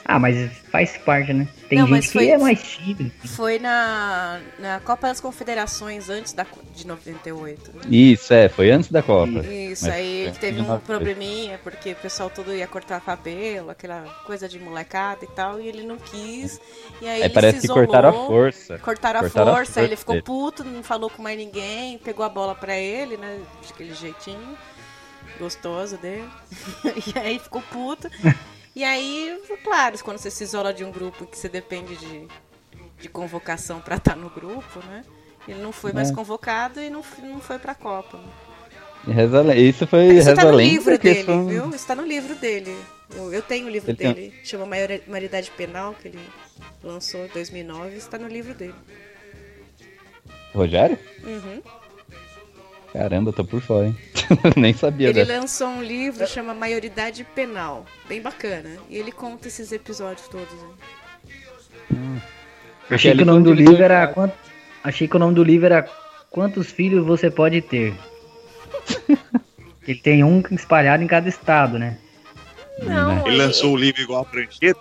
Ah, mas faz parte, né? Tem Não, gente mas que foi- é mais tímido. Foi na, na Copa das Confederações antes da, de 98. né? Isso, é, foi antes da Copa. Isso, Mas aí foi teve um 98. probleminha, porque o pessoal todo ia cortar cabelo, aquela coisa de molecada e tal, e ele não quis. E aí É, ele parece se que cortaram a isolou, força. Cortaram a Cortaram a força, aí ele força ficou dele. puto, não falou com mais ninguém, pegou a bola pra ele, né? De aquele jeitinho gostoso dele. <laughs> e aí ficou puto. E aí, claro, quando você se isola de um grupo que você depende de, de convocação pra estar no grupo, né? Ele não foi mais É. convocado e não, não foi Copa. né? Reza a lenda. Isso foi Isso tá a no livro dele, são- viu? Isso tá no livro dele. Eu, eu tenho o livro Ele tem- dele, chama Maior- Maioridade Penal, que ele lançou em 2009, isso tá no livro dele. Rogério? Uhum. Caramba, tô por fora, hein? <laughs> Nem sabia Ele dessa. lançou um livro chama Maioridade Penal, bem bacana. E ele conta esses episódios todos. né? Achei ele que o nome do livro era quant... Achei que o nome do livro era Quantos filhos você pode ter? <laughs> Ele tem um espalhado em cada estado, né? Não, Ele lançou o livro igual a prancheta.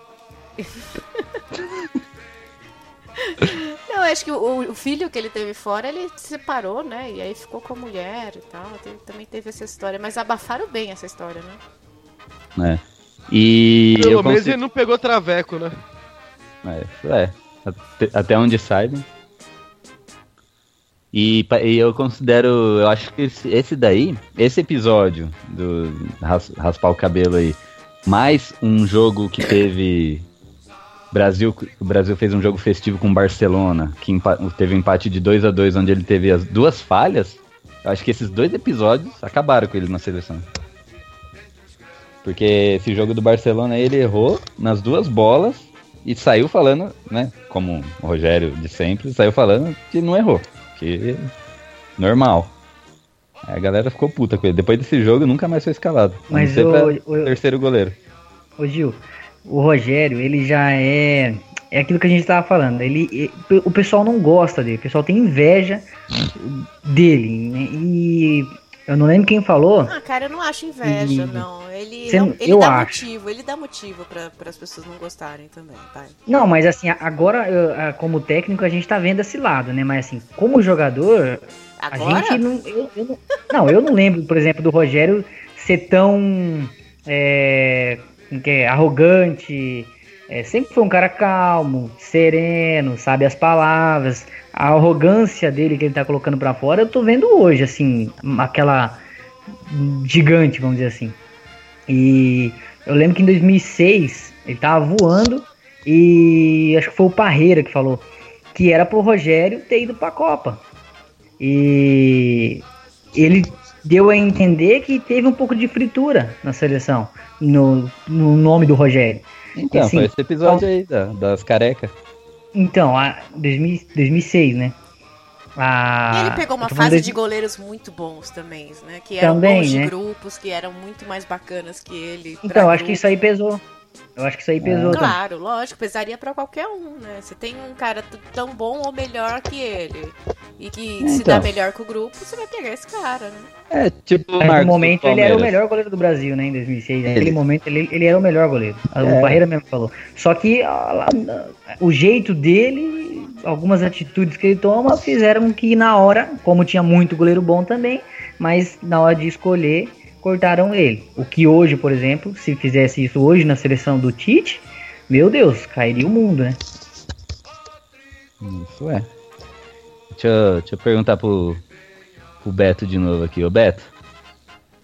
<laughs> Acho que o, o filho que ele teve fora, ele se separou, né? E aí ficou com a mulher e tal. Teve- também teve essa história. Mas abafaram bem essa história, né? É. E Pelo menos consigo... ele não pegou traveco, né? É, é. Até, até onde sai, né? E, e eu considero, eu acho que esse, esse daí, esse episódio do ras- raspar o cabelo aí, mais um jogo que teve Brasil, o Brasil fez um jogo festivo com o Barcelona, que teve um empate de 2 a 2 onde ele teve as duas falhas. Eu acho que esses dois episódios acabaram com ele na seleção. Porque esse jogo do Barcelona ele errou nas duas bolas e saiu falando, né? Como o Rogério de sempre, saiu falando que não errou. Que normal. Aí a galera ficou puta com ele. Depois desse jogo nunca mais foi escalado. Mas o- o- terceiro goleiro. Ô Gil, o Rogério, ele já é. É aquilo que a gente tava falando. Ele, o pessoal não gosta dele, o pessoal tem inveja dele. né? E eu não lembro quem falou. Ah, cara, eu não acho inveja, E- não. Ele, Cê- não- ele eu dá acho. motivo, ele dá motivo para as pessoas não gostarem também, vai. Não, mas assim, agora, como técnico, a gente tá vendo esse lado, né? Mas assim, como jogador, a Agora? gente não eu, eu não. Não, eu não lembro, por exemplo, do Rogério ser tão. É, é, arrogante. É, sempre foi um cara calmo, sereno, sabe as palavras. A arrogância dele que ele tá colocando pra fora, eu tô vendo hoje, assim, aquela gigante, vamos dizer assim. E eu lembro que em 2006 ele tava voando e acho que foi o Parreira que falou que era pro Rogério ter ido pra Copa. E ele deu a entender que teve um pouco de fritura na seleção, no, no nome do Rogério. Então, Assim, foi esse episódio aí da- das carecas. Então, a 2000 2006, né? A, E ele pegou uma fase de- de goleiros muito bons também, né? Que eram Também, bons de né? grupos, que eram muito mais bacanas que ele. Então, acho que isso aí pesou. Eu acho que isso aí pesou também. Claro, lógico, pesaria pra qualquer um, né? Você tem um cara tão bom ou melhor que ele e que se Então. dá melhor com o grupo, você vai pegar esse cara, né? É, tipo Mas no do momento ele era o melhor goleiro do Brasil, né, em 2006. Naquele Ele- momento ele, ele era o melhor goleiro. O É. Barreira mesmo falou. Só que ah, lá, o jeito dele, algumas atitudes que ele toma, fizeram com que na hora, como tinha muito goleiro bom também, mas na hora de escolher, cortaram ele. O que hoje, por exemplo, se fizesse isso hoje na seleção do Tite, meu Deus, cairia o mundo, né? Isso é. Deixa eu, deixa eu perguntar pro, pro Beto de novo aqui. Ô Beto,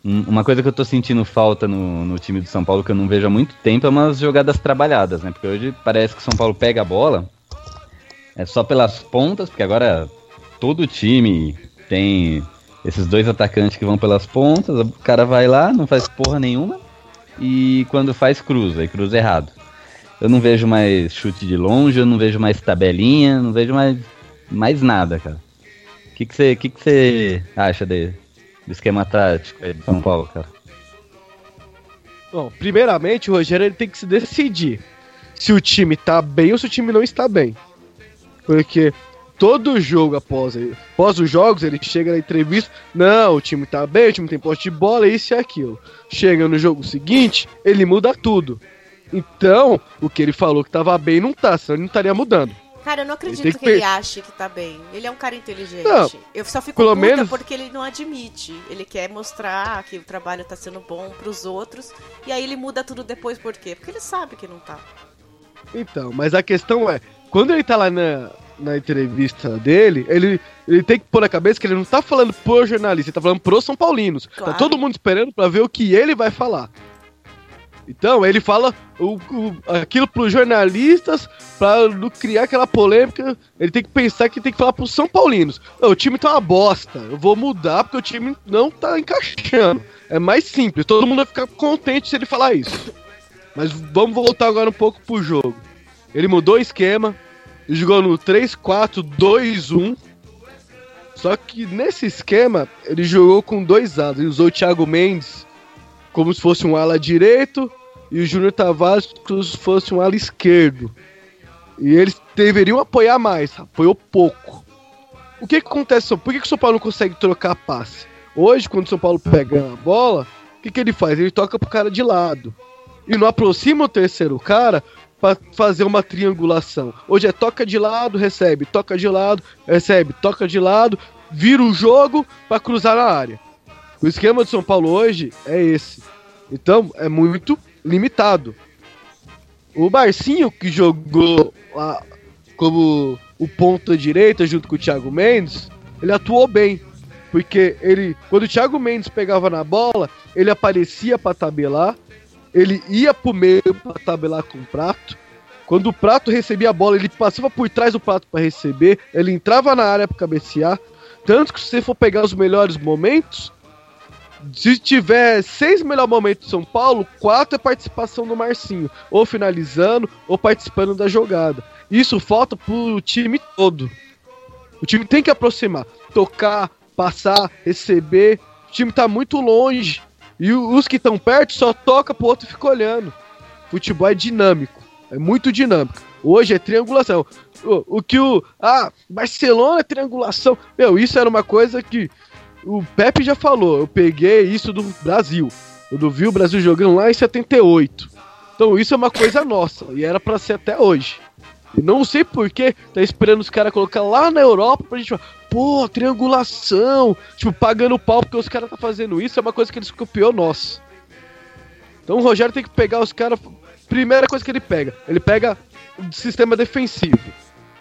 um- uma coisa que eu tô sentindo falta no, no time do São Paulo que eu não vejo há muito tempo é umas jogadas trabalhadas, né? Porque hoje parece que o São Paulo pega a bola é só pelas pontas, porque agora todo time tem esses dois atacantes que vão pelas pontas, o cara vai lá, não faz porra nenhuma, e quando faz cruza, e cruza errado. Eu não vejo mais chute de longe, eu não vejo mais tabelinha, não vejo mais, mais nada, cara. O que você que que cê acha de, do esquema tático aí de São Paulo, cara? Bom, primeiramente o Rogério ele tem que se decidir se o time tá bem ou se o time não está bem. Porque todo jogo após, após os jogos, ele chega na entrevista, não, o time tá bem, o time tem poste de bola, isso e aquilo. Chega no jogo seguinte, ele muda tudo. Então, o que ele falou que tava bem não tá, senão ele não estaria mudando. Cara, eu não acredito tem que, que ele ache que tá bem. Ele é um cara inteligente. Não, eu só fico puta menos- porque ele não admite. Ele quer mostrar que o trabalho tá sendo bom pros outros. E aí ele muda tudo depois, por quê? Porque ele sabe que não tá. Então, mas a questão é, quando ele tá lá na, na entrevista dele, ele, ele tem que pôr na cabeça que ele não tá falando pro jornalista, ele tá falando pros São Paulinos. Claro. Tá todo mundo esperando pra ver o que ele vai falar. Então, ele fala o, o- aquilo pros jornalistas pra não criar aquela polêmica. Ele tem que pensar que tem que falar pros São Paulinos. "Ô, O time tá uma bosta, eu vou mudar porque o time não tá encaixando. É mais simples, todo mundo vai ficar contente se ele falar isso. Mas vamos voltar agora um pouco pro jogo. Ele mudou o esquema, jogou no 3-4-2-1. Só que nesse esquema, ele jogou com dois alas. Ele usou o Thiago Mendes como se fosse um ala direito e o Júnior Tavares como se fosse um ala esquerdo. E eles deveriam apoiar mais, apoiou pouco. O que, que acontece? Por que, que o São Paulo não consegue trocar passe? Hoje, quando o São Paulo pega a bola, o que, que ele faz? Ele toca pro cara de lado. E não aproxima o terceiro cara para fazer uma triangulação. Hoje é toca de lado, recebe, toca de lado, recebe, toca de lado, vira o jogo para cruzar na área. O esquema do São Paulo hoje é esse. Então é muito limitado. O Marcinho, que jogou lá como o ponta direita junto com o Thiago Mendes, ele atuou bem. Porque ele, quando o Thiago Mendes pegava na bola, ele aparecia para tabelar, ele ia pro meio para tabelar com o prato. Quando o prato recebia a bola, ele passava por trás do prato para receber, ele entrava na área para cabecear. Tanto que se você for pegar os melhores momentos, se tiver seis melhores momentos de São Paulo, quatro é participação do Marcinho, ou finalizando, ou participando da jogada. Isso falta pro time todo. O time tem que aproximar, tocar, passar, receber. O time tá muito longe. E os que estão perto só toca pro outro e fica olhando. Futebol é dinâmico. É muito dinâmico. Hoje é triangulação. O, o que o. Ah, Barcelona é triangulação. Meu, isso era uma coisa que o Pepe já falou. Eu peguei isso do Brasil. Eu vi o Brasil jogando lá em 78. Então isso é uma coisa nossa. E era para ser até hoje. Não sei porquê, tá esperando os caras colocar lá na Europa pra gente falar, pô, triangulação, tipo, pagando pau porque os caras tá fazendo isso, é uma coisa que eles copiou nossa. Então o Rogério tem que pegar os caras. Primeira coisa que ele pega, ele pega o sistema defensivo.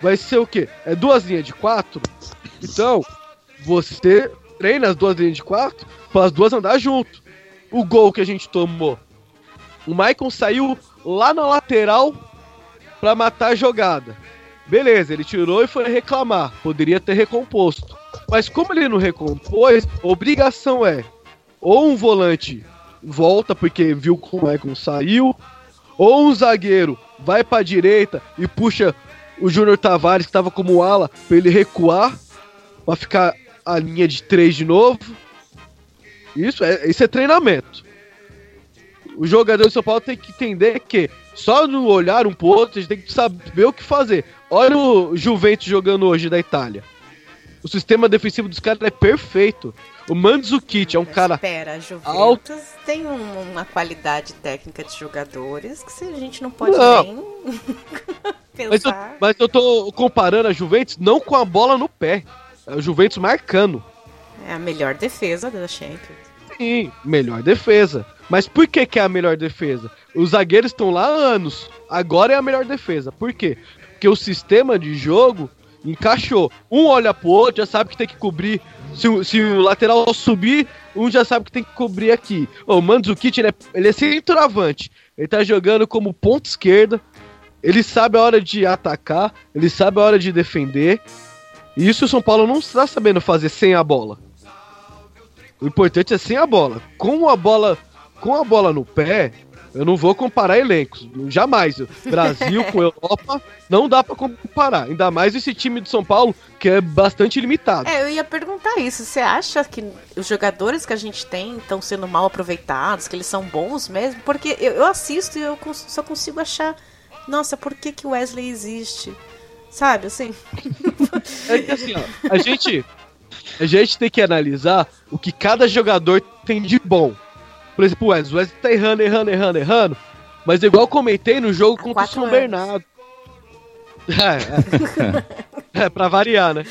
Vai ser o quê? É duas linhas de quatro? Então, você treina as duas linhas de quatro para as duas andar junto. O gol que a gente tomou. O Maicon saiu lá na lateral para matar a jogada. Beleza, ele tirou e foi reclamar. Poderia ter recomposto. Mas como ele não recompôs, obrigação é ou um volante volta porque viu que o Maicon saiu, ou um zagueiro vai para direita e puxa o Júnior Tavares que estava como ala para ele recuar para ficar a linha de três de novo. Isso é, isso é treinamento. O jogador de São Paulo tem que entender que só no olhar um pro outro, a gente tem que saber o que fazer. Olha o Juventus jogando hoje da Itália. O sistema defensivo dos caras é perfeito. O Mandzukic é um cara. Espera, Juventus alto. tem uma qualidade técnica de jogadores que a gente não pode não. nem <laughs> pensar. Mas eu, mas eu tô comparando a Juventus não com a bola no pé. É o Juventus marcando. É a melhor defesa da Champions. Sim, melhor defesa. Mas por que, que é a melhor defesa? Os zagueiros estão lá há anos. Agora é a melhor defesa. Por quê? Porque o sistema de jogo encaixou. Um olha pro outro, já sabe que tem que cobrir. Se, se o lateral subir, um já sabe que tem que cobrir aqui. O Mandzukic, ele é, ele é centroavante. Ele tá jogando como ponta esquerda. Ele sabe a hora de atacar. Ele sabe a hora de defender. E isso o São Paulo não está sabendo fazer sem a bola. O importante é sem a bola. Com a bola, com a bola no pé, eu não vou comparar elencos, jamais. Brasil com <laughs> Europa não dá para comparar. Ainda mais esse time de São Paulo que é bastante limitado. É, eu ia perguntar isso. Você acha que os jogadores que a gente tem estão sendo mal aproveitados, que eles são bons mesmo? Porque eu, eu assisto e eu só consigo achar, nossa, por que que Wesley existe? Sabe, assim. é que assim, ó, a <laughs> gente a gente tem que analisar o que cada jogador tem de bom. Por exemplo, o Wesley. O Wesley tá errando, errando, errando, errando. Mas igual eu comentei no jogo Há contra o São anos. Bernardo. É, é. <laughs> é, pra variar, né?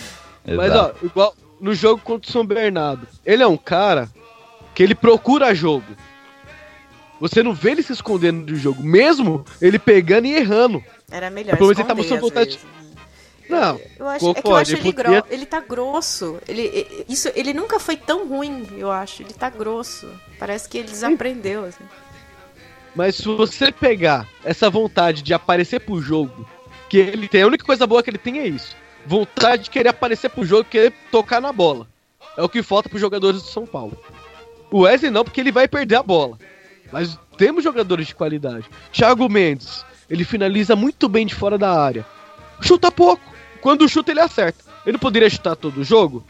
Exato. Mas ó, igual no jogo contra o São Bernardo. Ele é um cara que ele procura jogo. Você não vê ele se escondendo do jogo, mesmo ele pegando e errando. Era melhor. Pelo menos ele tava vontade. Não. Eu acho, é que eu acho ele, podia... ele tá grosso. Ele, isso, ele nunca foi tão ruim, eu acho. Ele tá grosso. Parece que ele desaprendeu, assim. Mas se você pegar essa vontade de aparecer pro jogo, que ele tem, a única coisa boa que ele tem é isso. Vontade de querer aparecer pro jogo, querer tocar na bola. É o que falta pros jogadores do São Paulo. O Wesley não, porque ele vai perder a bola. Mas temos jogadores de qualidade. Thiago Mendes, ele finaliza muito bem de fora da área. Chuta pouco. Quando chuta, ele acerta. Ele não poderia chutar todo o jogo?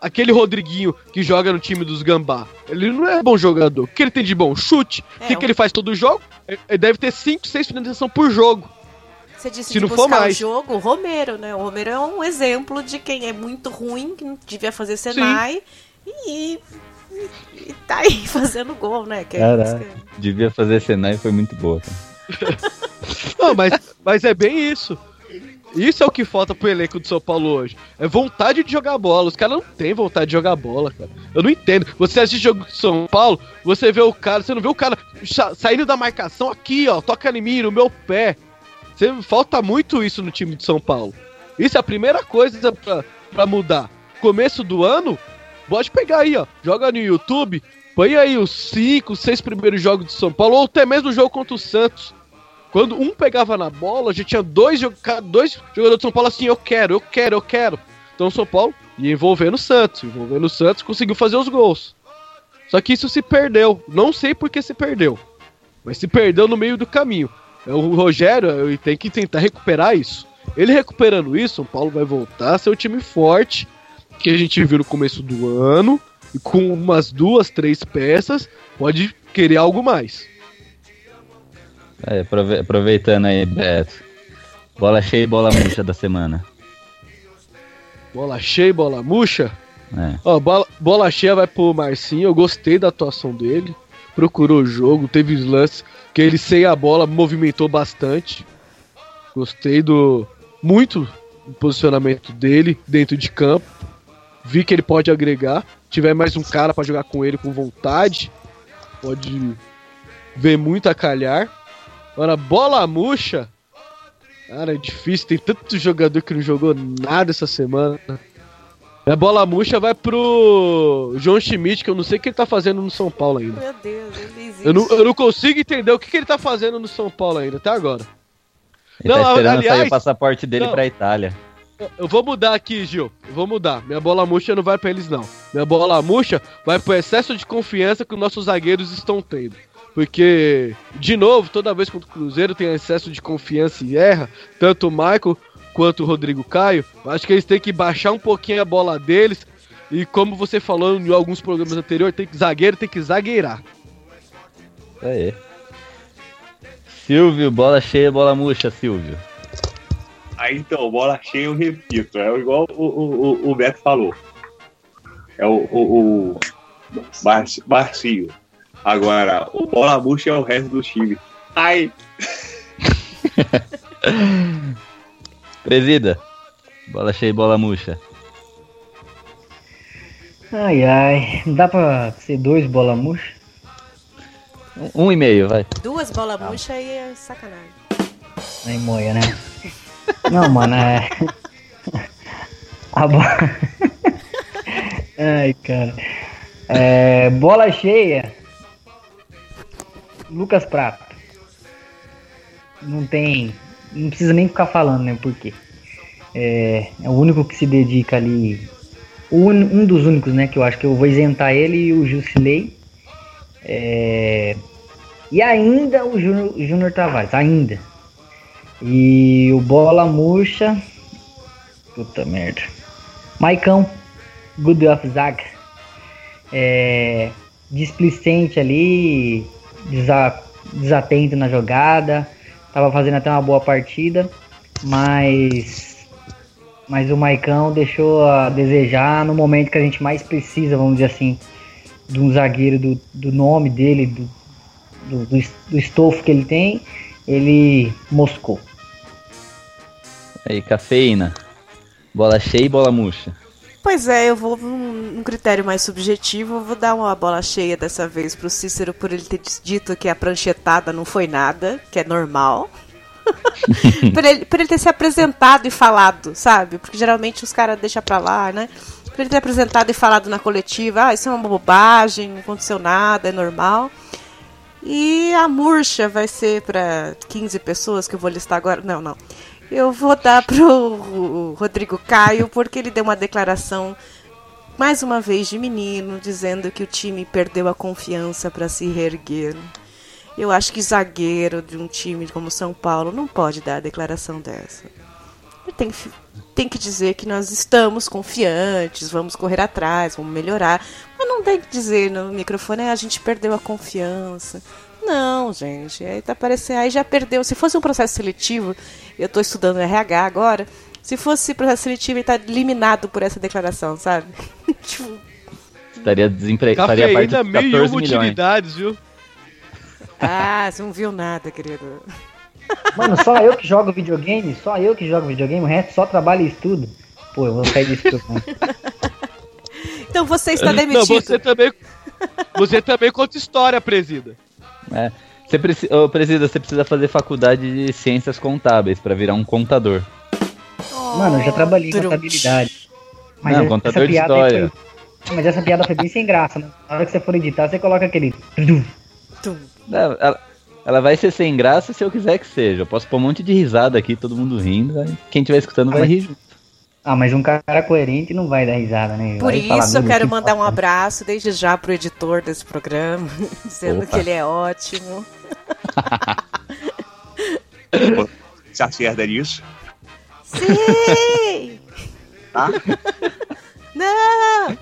Aquele Rodriguinho que joga no time dos Gambá, ele não é bom jogador. O que ele tem de bom? Chute. É, o que, um... que ele faz todo jogo? Ele deve ter 5, 6 finalizações por jogo. Você disse Se não for mais. o jogo, o Romero, né? O Romero é um exemplo de quem é muito ruim, que não devia fazer Senai e, e, e, tá aí <laughs> fazendo gol, né? Que é que... devia fazer Senai foi muito boa. <laughs> não, mas, mas é bem isso. Isso é o que falta pro elenco do São Paulo hoje. É vontade de jogar bola. Os caras não têm vontade de jogar bola, cara. Eu não entendo. Você assiste jogo de São Paulo, você vê o cara, você não vê o cara saindo da marcação aqui, ó, toca em mim, no meu pé. Você, falta muito isso no time de São Paulo. Isso é a primeira coisa pra, pra mudar. Começo do ano, pode pegar aí, ó. Joga no YouTube, põe aí os 5, 6 primeiros jogos de São Paulo, ou até mesmo o jogo contra o Santos. Quando um pegava na bola, já tinha dois, dois jogadores de São Paulo assim, eu quero, eu quero, eu quero. Então o São Paulo ia envolvendo o Santos, envolvendo o Santos, conseguiu fazer os gols. Só que isso se perdeu. Não sei por que se perdeu. Mas se perdeu no meio do caminho. É, o Rogério tem que tentar recuperar isso. Ele recuperando isso, São Paulo vai voltar a ser o time forte que a gente viu no começo do ano. E com umas duas, três peças, pode querer algo mais. É, aproveitando aí, Beto. Bola cheia e bola murcha da semana. Bola cheia e bola murcha? É. Ó, bola, bola cheia vai pro Marcinho. Eu gostei da atuação dele. Procurou o jogo, teve os lances que ele sem a bola movimentou bastante. Gostei do. Muito do posicionamento dele dentro de campo. Vi que ele pode agregar. tiver mais um cara para jogar com ele com vontade, pode ver muito a calhar. Agora, bola murcha. Cara, é difícil. Tem tanto jogador que não jogou nada essa semana. A bola murcha vai pro João Schmidt, que eu não sei o que ele tá fazendo no São Paulo ainda. Meu Deus, ele existe. Eu não, eu não consigo entender o que, que ele tá fazendo no São Paulo ainda, até agora. Ele não, tá esperando aliás, sair o passaporte dele não, pra Itália. Eu vou mudar aqui, Gil. Eu vou mudar. Minha bola murcha não vai pra eles, não. Minha bola murcha vai pro excesso de confiança que os nossos zagueiros estão tendo. Porque, de novo, toda vez que o Cruzeiro tem excesso de confiança e erra, tanto o Michael quanto o Rodrigo Caio, acho que eles têm que baixar um pouquinho a bola deles. E como você falou em alguns programas anteriores, tem que zagueiro tem que zagueirar. Aí. Silvio, bola cheia, bola murcha, Silvio. Aí então, bola cheia eu repito, é igual o, o, o Beto falou. É o, o, o Marcinho. Agora, o bola murcha é o resto do time. Ai! <laughs> Presida. Bola cheia e bola murcha. Ai, ai. Dá pra ser dois bola murcha? Um, um e meio, vai. Duas bola murcha e é sacanagem. Aí moia, né? Não, mano, é. A bola. <laughs> ai, cara. É, bola cheia Lucas Prato. Não tem. Não precisa nem ficar falando, né? Porque é, é o único que se dedica ali. Un, um dos únicos, né? Que eu acho que eu vou isentar ele e o Jusilei. É, e ainda o Júnior Tavares, ainda. E o Bola Murcha. Puta merda. Maicão, Good of Zaga. É, displicente ali, desa, desatento na jogada, tava fazendo até uma boa partida, mas mas o Maicão deixou a desejar no momento que a gente mais precisa, vamos dizer assim, de um zagueiro do, do nome dele, do, do, do, do estofo que ele tem, ele moscou. Aí, cafeína. Bola cheia e bola murcha. Pois é, eu vou um, um critério mais subjetivo, vou dar uma bola cheia dessa vez pro Cícero por ele ter dito que a pranchetada não foi nada, que é normal. <laughs> por, ele, por ele ter se apresentado e falado, sabe? Porque geralmente os caras deixam pra lá, né? Por ele ter apresentado e falado na coletiva, ah, isso é uma bobagem, não aconteceu nada, é normal. E a murcha vai ser para 15 pessoas que eu vou listar agora. Não, não. Eu vou dar pro Rodrigo Caio porque ele deu uma declaração mais uma vez de menino dizendo que o time perdeu a confiança para se reerguer. Eu acho que zagueiro de um time como São Paulo não pode dar a declaração dessa. Tem que, tem que dizer que nós estamos confiantes, vamos correr atrás, vamos melhorar. Mas não tem que dizer no microfone, ah, a gente perdeu a confiança. Não, gente, aí tá parecendo, aí já perdeu. Se fosse um processo seletivo, eu estou estudando RH agora, se fosse processo seletivo, ele tá eliminado por essa declaração, sabe? <laughs> tipo, estaria desempregado, estaria parte de 14 milhões. utilidades, viu? Ah, você não viu nada, querido. Mano, só eu que jogo videogame, só eu que jogo videogame, o resto só trabalho e estudo. Pô, eu vou sair disso também. Então você está Não, demitido. você também. Você também conta história, presida. É. Você precisa, ô, presida, você precisa fazer faculdade de ciências contábeis pra virar um contador. Mano, eu já trabalhei em contabilidade. Não, essa contador de piada aí história. foi- Mas essa piada foi bem sem graça, né? Na hora que você for editar, você coloca aquele. Tum. Ela, ela- vai ser sem graça se eu quiser que seja. Eu posso pôr um monte de risada aqui, todo mundo rindo. aí Quem estiver escutando vai mas- rir junto. Ah, mas um cara coerente não vai dar risada, né? Por Vai falar, isso eu "Meu, quero que mandar um bosta". abraço desde já pro editor desse programa, <laughs> dizendo Opa. que ele é ótimo. <laughs> Se acerta nisso, Sim! tá? Não!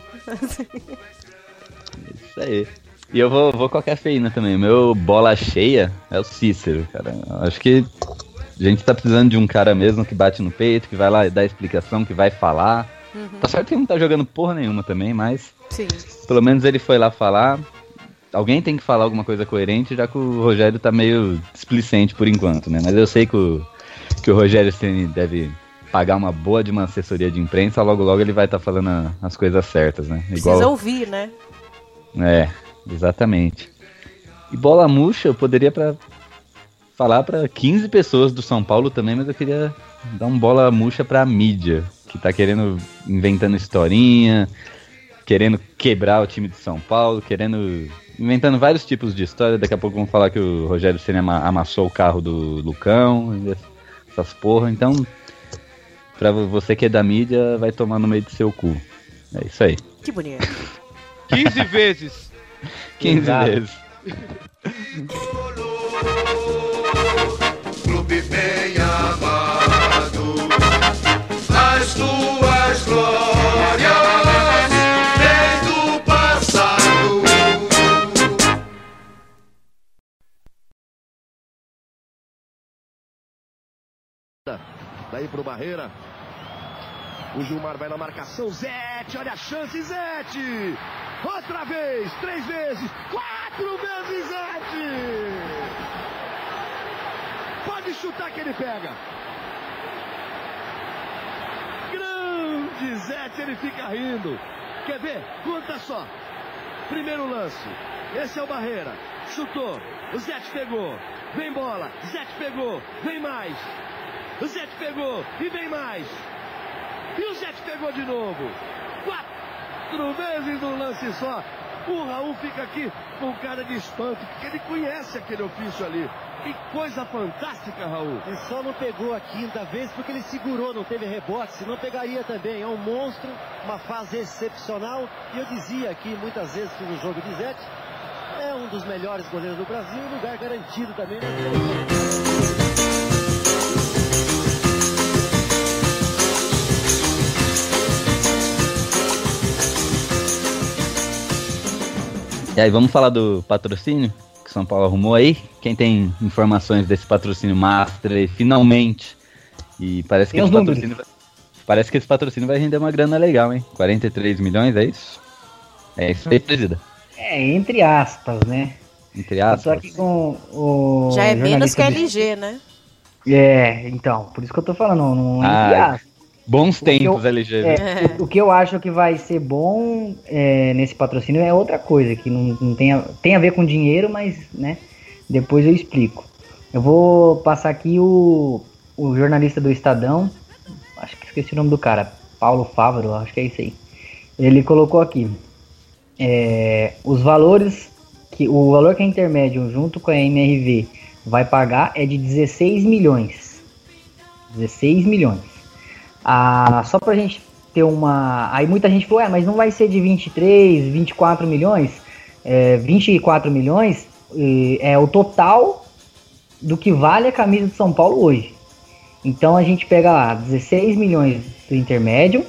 Isso aí. E eu vou, vou com a cafeína também. Meu bola cheia é o Cícero, cara. Eu Acho que a gente tá precisando de um cara mesmo que bate no peito, que vai lá dar explicação, que vai falar. Tá certo que ele não tá jogando porra nenhuma também, mas Sim. pelo menos ele foi lá falar. Alguém tem que falar alguma coisa coerente, já que o Rogério tá meio displicente por enquanto, né? Mas eu sei que o, que o Rogério Ceni deve pagar uma boa de uma assessoria de imprensa, logo logo ele vai estar falando a- as coisas certas, né? Precisa ouvir, né? É, exatamente. E bola murcha, eu poderia pra falar pra 15 pessoas do São Paulo também, mas eu queria dar um bola murcha pra mídia, que tá querendo inventando historinha, querendo quebrar o time de São Paulo, querendo inventando vários tipos de história. Daqui a pouco vão falar que o Rogério Ceni ama- amassou o carro do Lucão, essas porra. Então, pra você que é da mídia, vai tomar no meio do seu cu. É isso aí. Que bonito. 15 vezes. <laughs> 15 Exato. vezes. <laughs> clube bem amado, as tuas glórias vêm do passado. Daí pro Barreira. O Gilmar vai na marcação. Zete, olha a chance, Zete! Outra vez, três vezes, quatro vezes, Zete! Pode chutar que ele pega. Grande Zete, ele fica rindo. Quer ver? Conta só. Primeiro lance. Esse é o Barreira. Chutou. O Zete pegou. Vem bola. Zete pegou. Vem mais. O Zete pegou. E vem mais. E o Zete pegou de novo. Quatro vezes num lance só. O Raul fica aqui com cara de espanto, porque ele conhece aquele ofício ali. Que coisa fantástica, Raul. Ele só não pegou a quinta vez porque ele segurou, não teve rebote, senão pegaria também. É um monstro, uma fase excepcional. E eu dizia aqui muitas vezes que no jogo de Zete é um dos melhores goleiros do Brasil, lugar garantido também. Né? E aí, vamos falar do patrocínio São Paulo arrumou aí? Quem tem informações desse patrocínio master aí, finalmente? E parece que esse patrocínio vai, parece que esse patrocínio vai render uma grana legal, hein? 43 milhões, é isso? É isso aí, presida. É, entre aspas, né? Entre Eu aspas. aqui com o. Já é menos que a LG, né? É, então, por isso que eu tô falando, não é entre Ah, aspas. Bons tempos, eu- LG. É, o, o que eu acho que vai ser bom é, nesse patrocínio é outra coisa, que não, não tem, a, tem a ver com dinheiro, mas né, depois eu explico. Eu vou passar aqui o, o jornalista do Estadão, acho que esqueci o nome do cara, Paulo Fávaro, acho que é isso aí. Ele colocou aqui é, os valores que o valor que a Intermédio junto com a MRV vai pagar é de 16 milhões. 16 milhões. Ah, só pra gente ter uma. Aí muita gente falou, é, mas não vai ser de 23, 24 milhões? É, 24 milhões é o total do que vale a camisa de São Paulo hoje. Então a gente pega lá 16 milhões do intermédio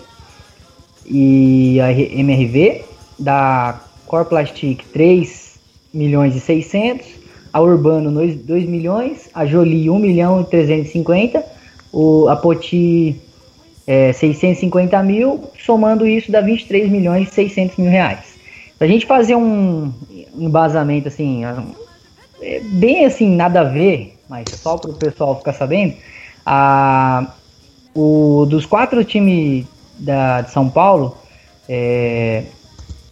e a MRV, da Core Plastic 3 milhões e 600, a Urbano 2, 2 milhões, a Jolie 1 milhão e 350, o, a Poti é, 650 mil, somando isso dá 23 milhões e 600 mil reais. Pra gente fazer um embasamento assim, é, bem assim, nada a ver, mas só para o pessoal ficar sabendo, a, o, dos quatro times da, de São Paulo, é,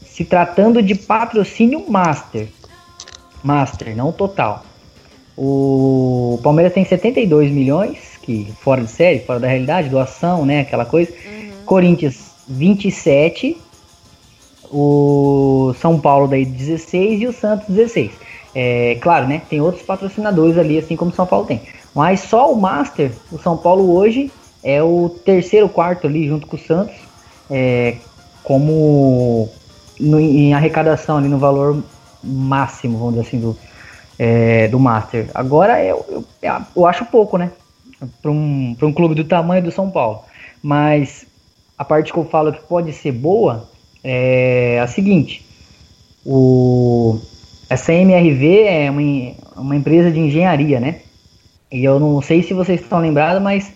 se tratando de patrocínio master, master, não total. O Palmeiras tem 72 milhões, que fora de série, fora da realidade, doação, né, aquela coisa. Corinthians 27, o São Paulo daí 16 e o Santos 16. É, claro, né? Tem outros patrocinadores ali, assim como o São Paulo tem. Mas só o Master, o São Paulo hoje é o terceiro, quarto ali, junto com o Santos, é, como no- em arrecadação ali no valor máximo, vamos dizer assim, do, é, do Master. Agora eu, eu, eu acho pouco, né? Para um, um clube do tamanho do São Paulo. Mas a parte que eu falo que pode ser boa é a seguinte: o, MRV é uma, uma empresa de engenharia, né? E eu não sei se vocês estão lembrados, mas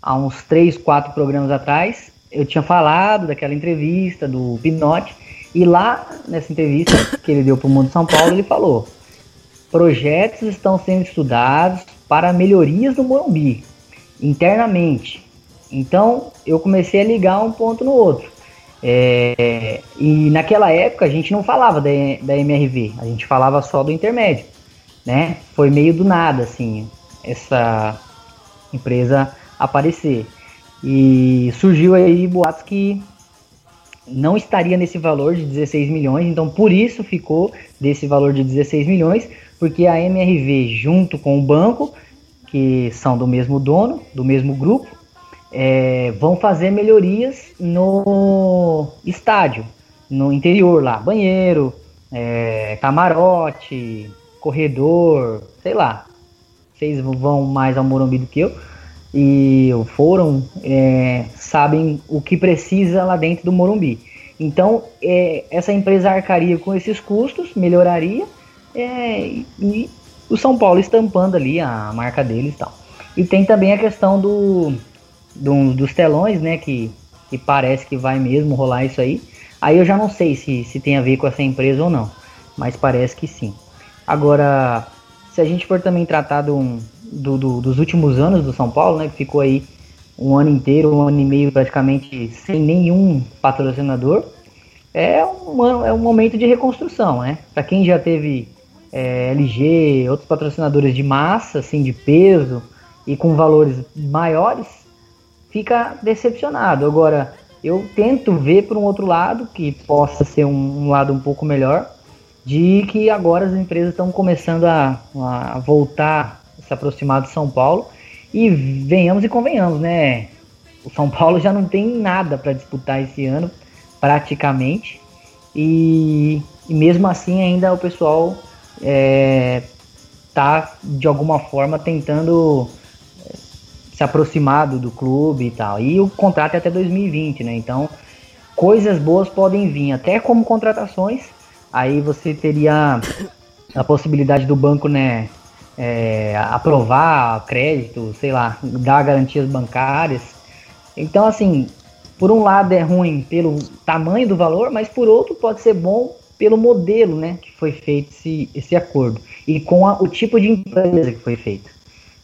há uns 3, 4 programas atrás eu tinha falado daquela entrevista do Pinote. E lá nessa entrevista que ele deu para o Mundo São Paulo, ele falou: projetos estão sendo estudados para melhorias no Morumbi, internamente. Então eu comecei a ligar um ponto no outro. É, e naquela época a gente não falava da, da MRV, a gente falava só do intermédio, né? Foi meio do nada, assim, essa empresa aparecer. E surgiu aí boatos que não estaria nesse valor de 16 milhões, então por isso ficou desse valor de 16 milhões, porque a MRV junto com o banco, que são do mesmo dono, do mesmo grupo, é, vão fazer melhorias no estádio, no interior lá, banheiro, é, camarote, corredor, sei lá. Vocês vão mais ao Morumbi do que eu e foram, é, sabem o que precisa lá dentro do Morumbi. Então, é, essa empresa arcaria com esses custos, melhoraria, é, e o São Paulo estampando ali a marca deles e tal. E tem também a questão do, do- dos telões, né, que, que parece que vai mesmo rolar isso aí. Aí eu já não sei se, se tem a ver com essa empresa ou não, mas parece que sim. Agora, se a gente for também tratar do, do- do- dos últimos anos do São Paulo, né, que ficou aí um ano inteiro, um ano e meio praticamente sem nenhum patrocinador, é um, é um momento de reconstrução, né? Para quem já teve é, LG, outros patrocinadores de massa, assim, de peso e com valores maiores, fica decepcionado. Agora, eu tento ver por um outro lado, que possa ser um, um lado um pouco melhor, de que agora as empresas estão começando a, a voltar a se aproximar do São Paulo. E venhamos e convenhamos, né? O São Paulo já não tem nada para disputar esse ano, praticamente. E, e mesmo assim ainda o pessoal é, tá de alguma forma tentando é, se aproximar do, do clube e tal. E o contrato é até 2020, né? Então coisas boas podem vir, até como contratações. Aí você teria a possibilidade do banco, né? é, aprovar crédito, sei lá, dar garantias bancárias. Então, assim, por um lado é ruim pelo tamanho do valor, mas por outro pode ser bom pelo modelo, né, que foi feito esse, esse acordo e com a- o tipo de empresa que foi feito.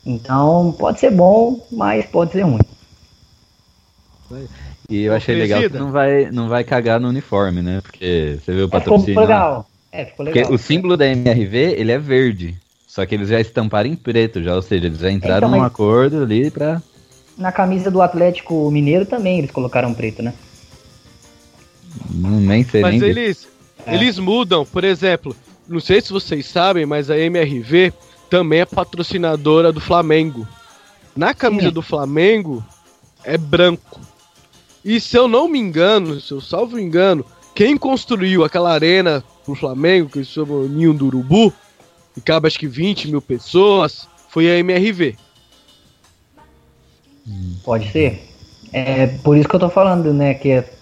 Então, pode ser bom, mas pode ser ruim. E eu achei legal que não vai, não vai cagar no uniforme, né? Porque você vê o É, ficou patrocínio. legal. É, ficou Porque legal. o símbolo da MRV, ele é verde. Só que eles já estamparam em preto já, ou seja, eles já entraram Então, num acordo ali pra. Na camisa do Atlético Mineiro também eles colocaram preto, né? Não, nem sei Mas nem. eles, É. eles mudam, por exemplo, não sei se vocês sabem, mas a MRV também é patrocinadora do Flamengo. Na camisa Sim. do Flamengo é branco. E se eu não me engano, se eu salvo engano, quem construiu aquela arena pro Flamengo, que eles chamam Ninho do Urubu, que cabe acho que 20 mil pessoas, foi a MRV. Pode ser. É por isso que eu tô falando, né? Que é-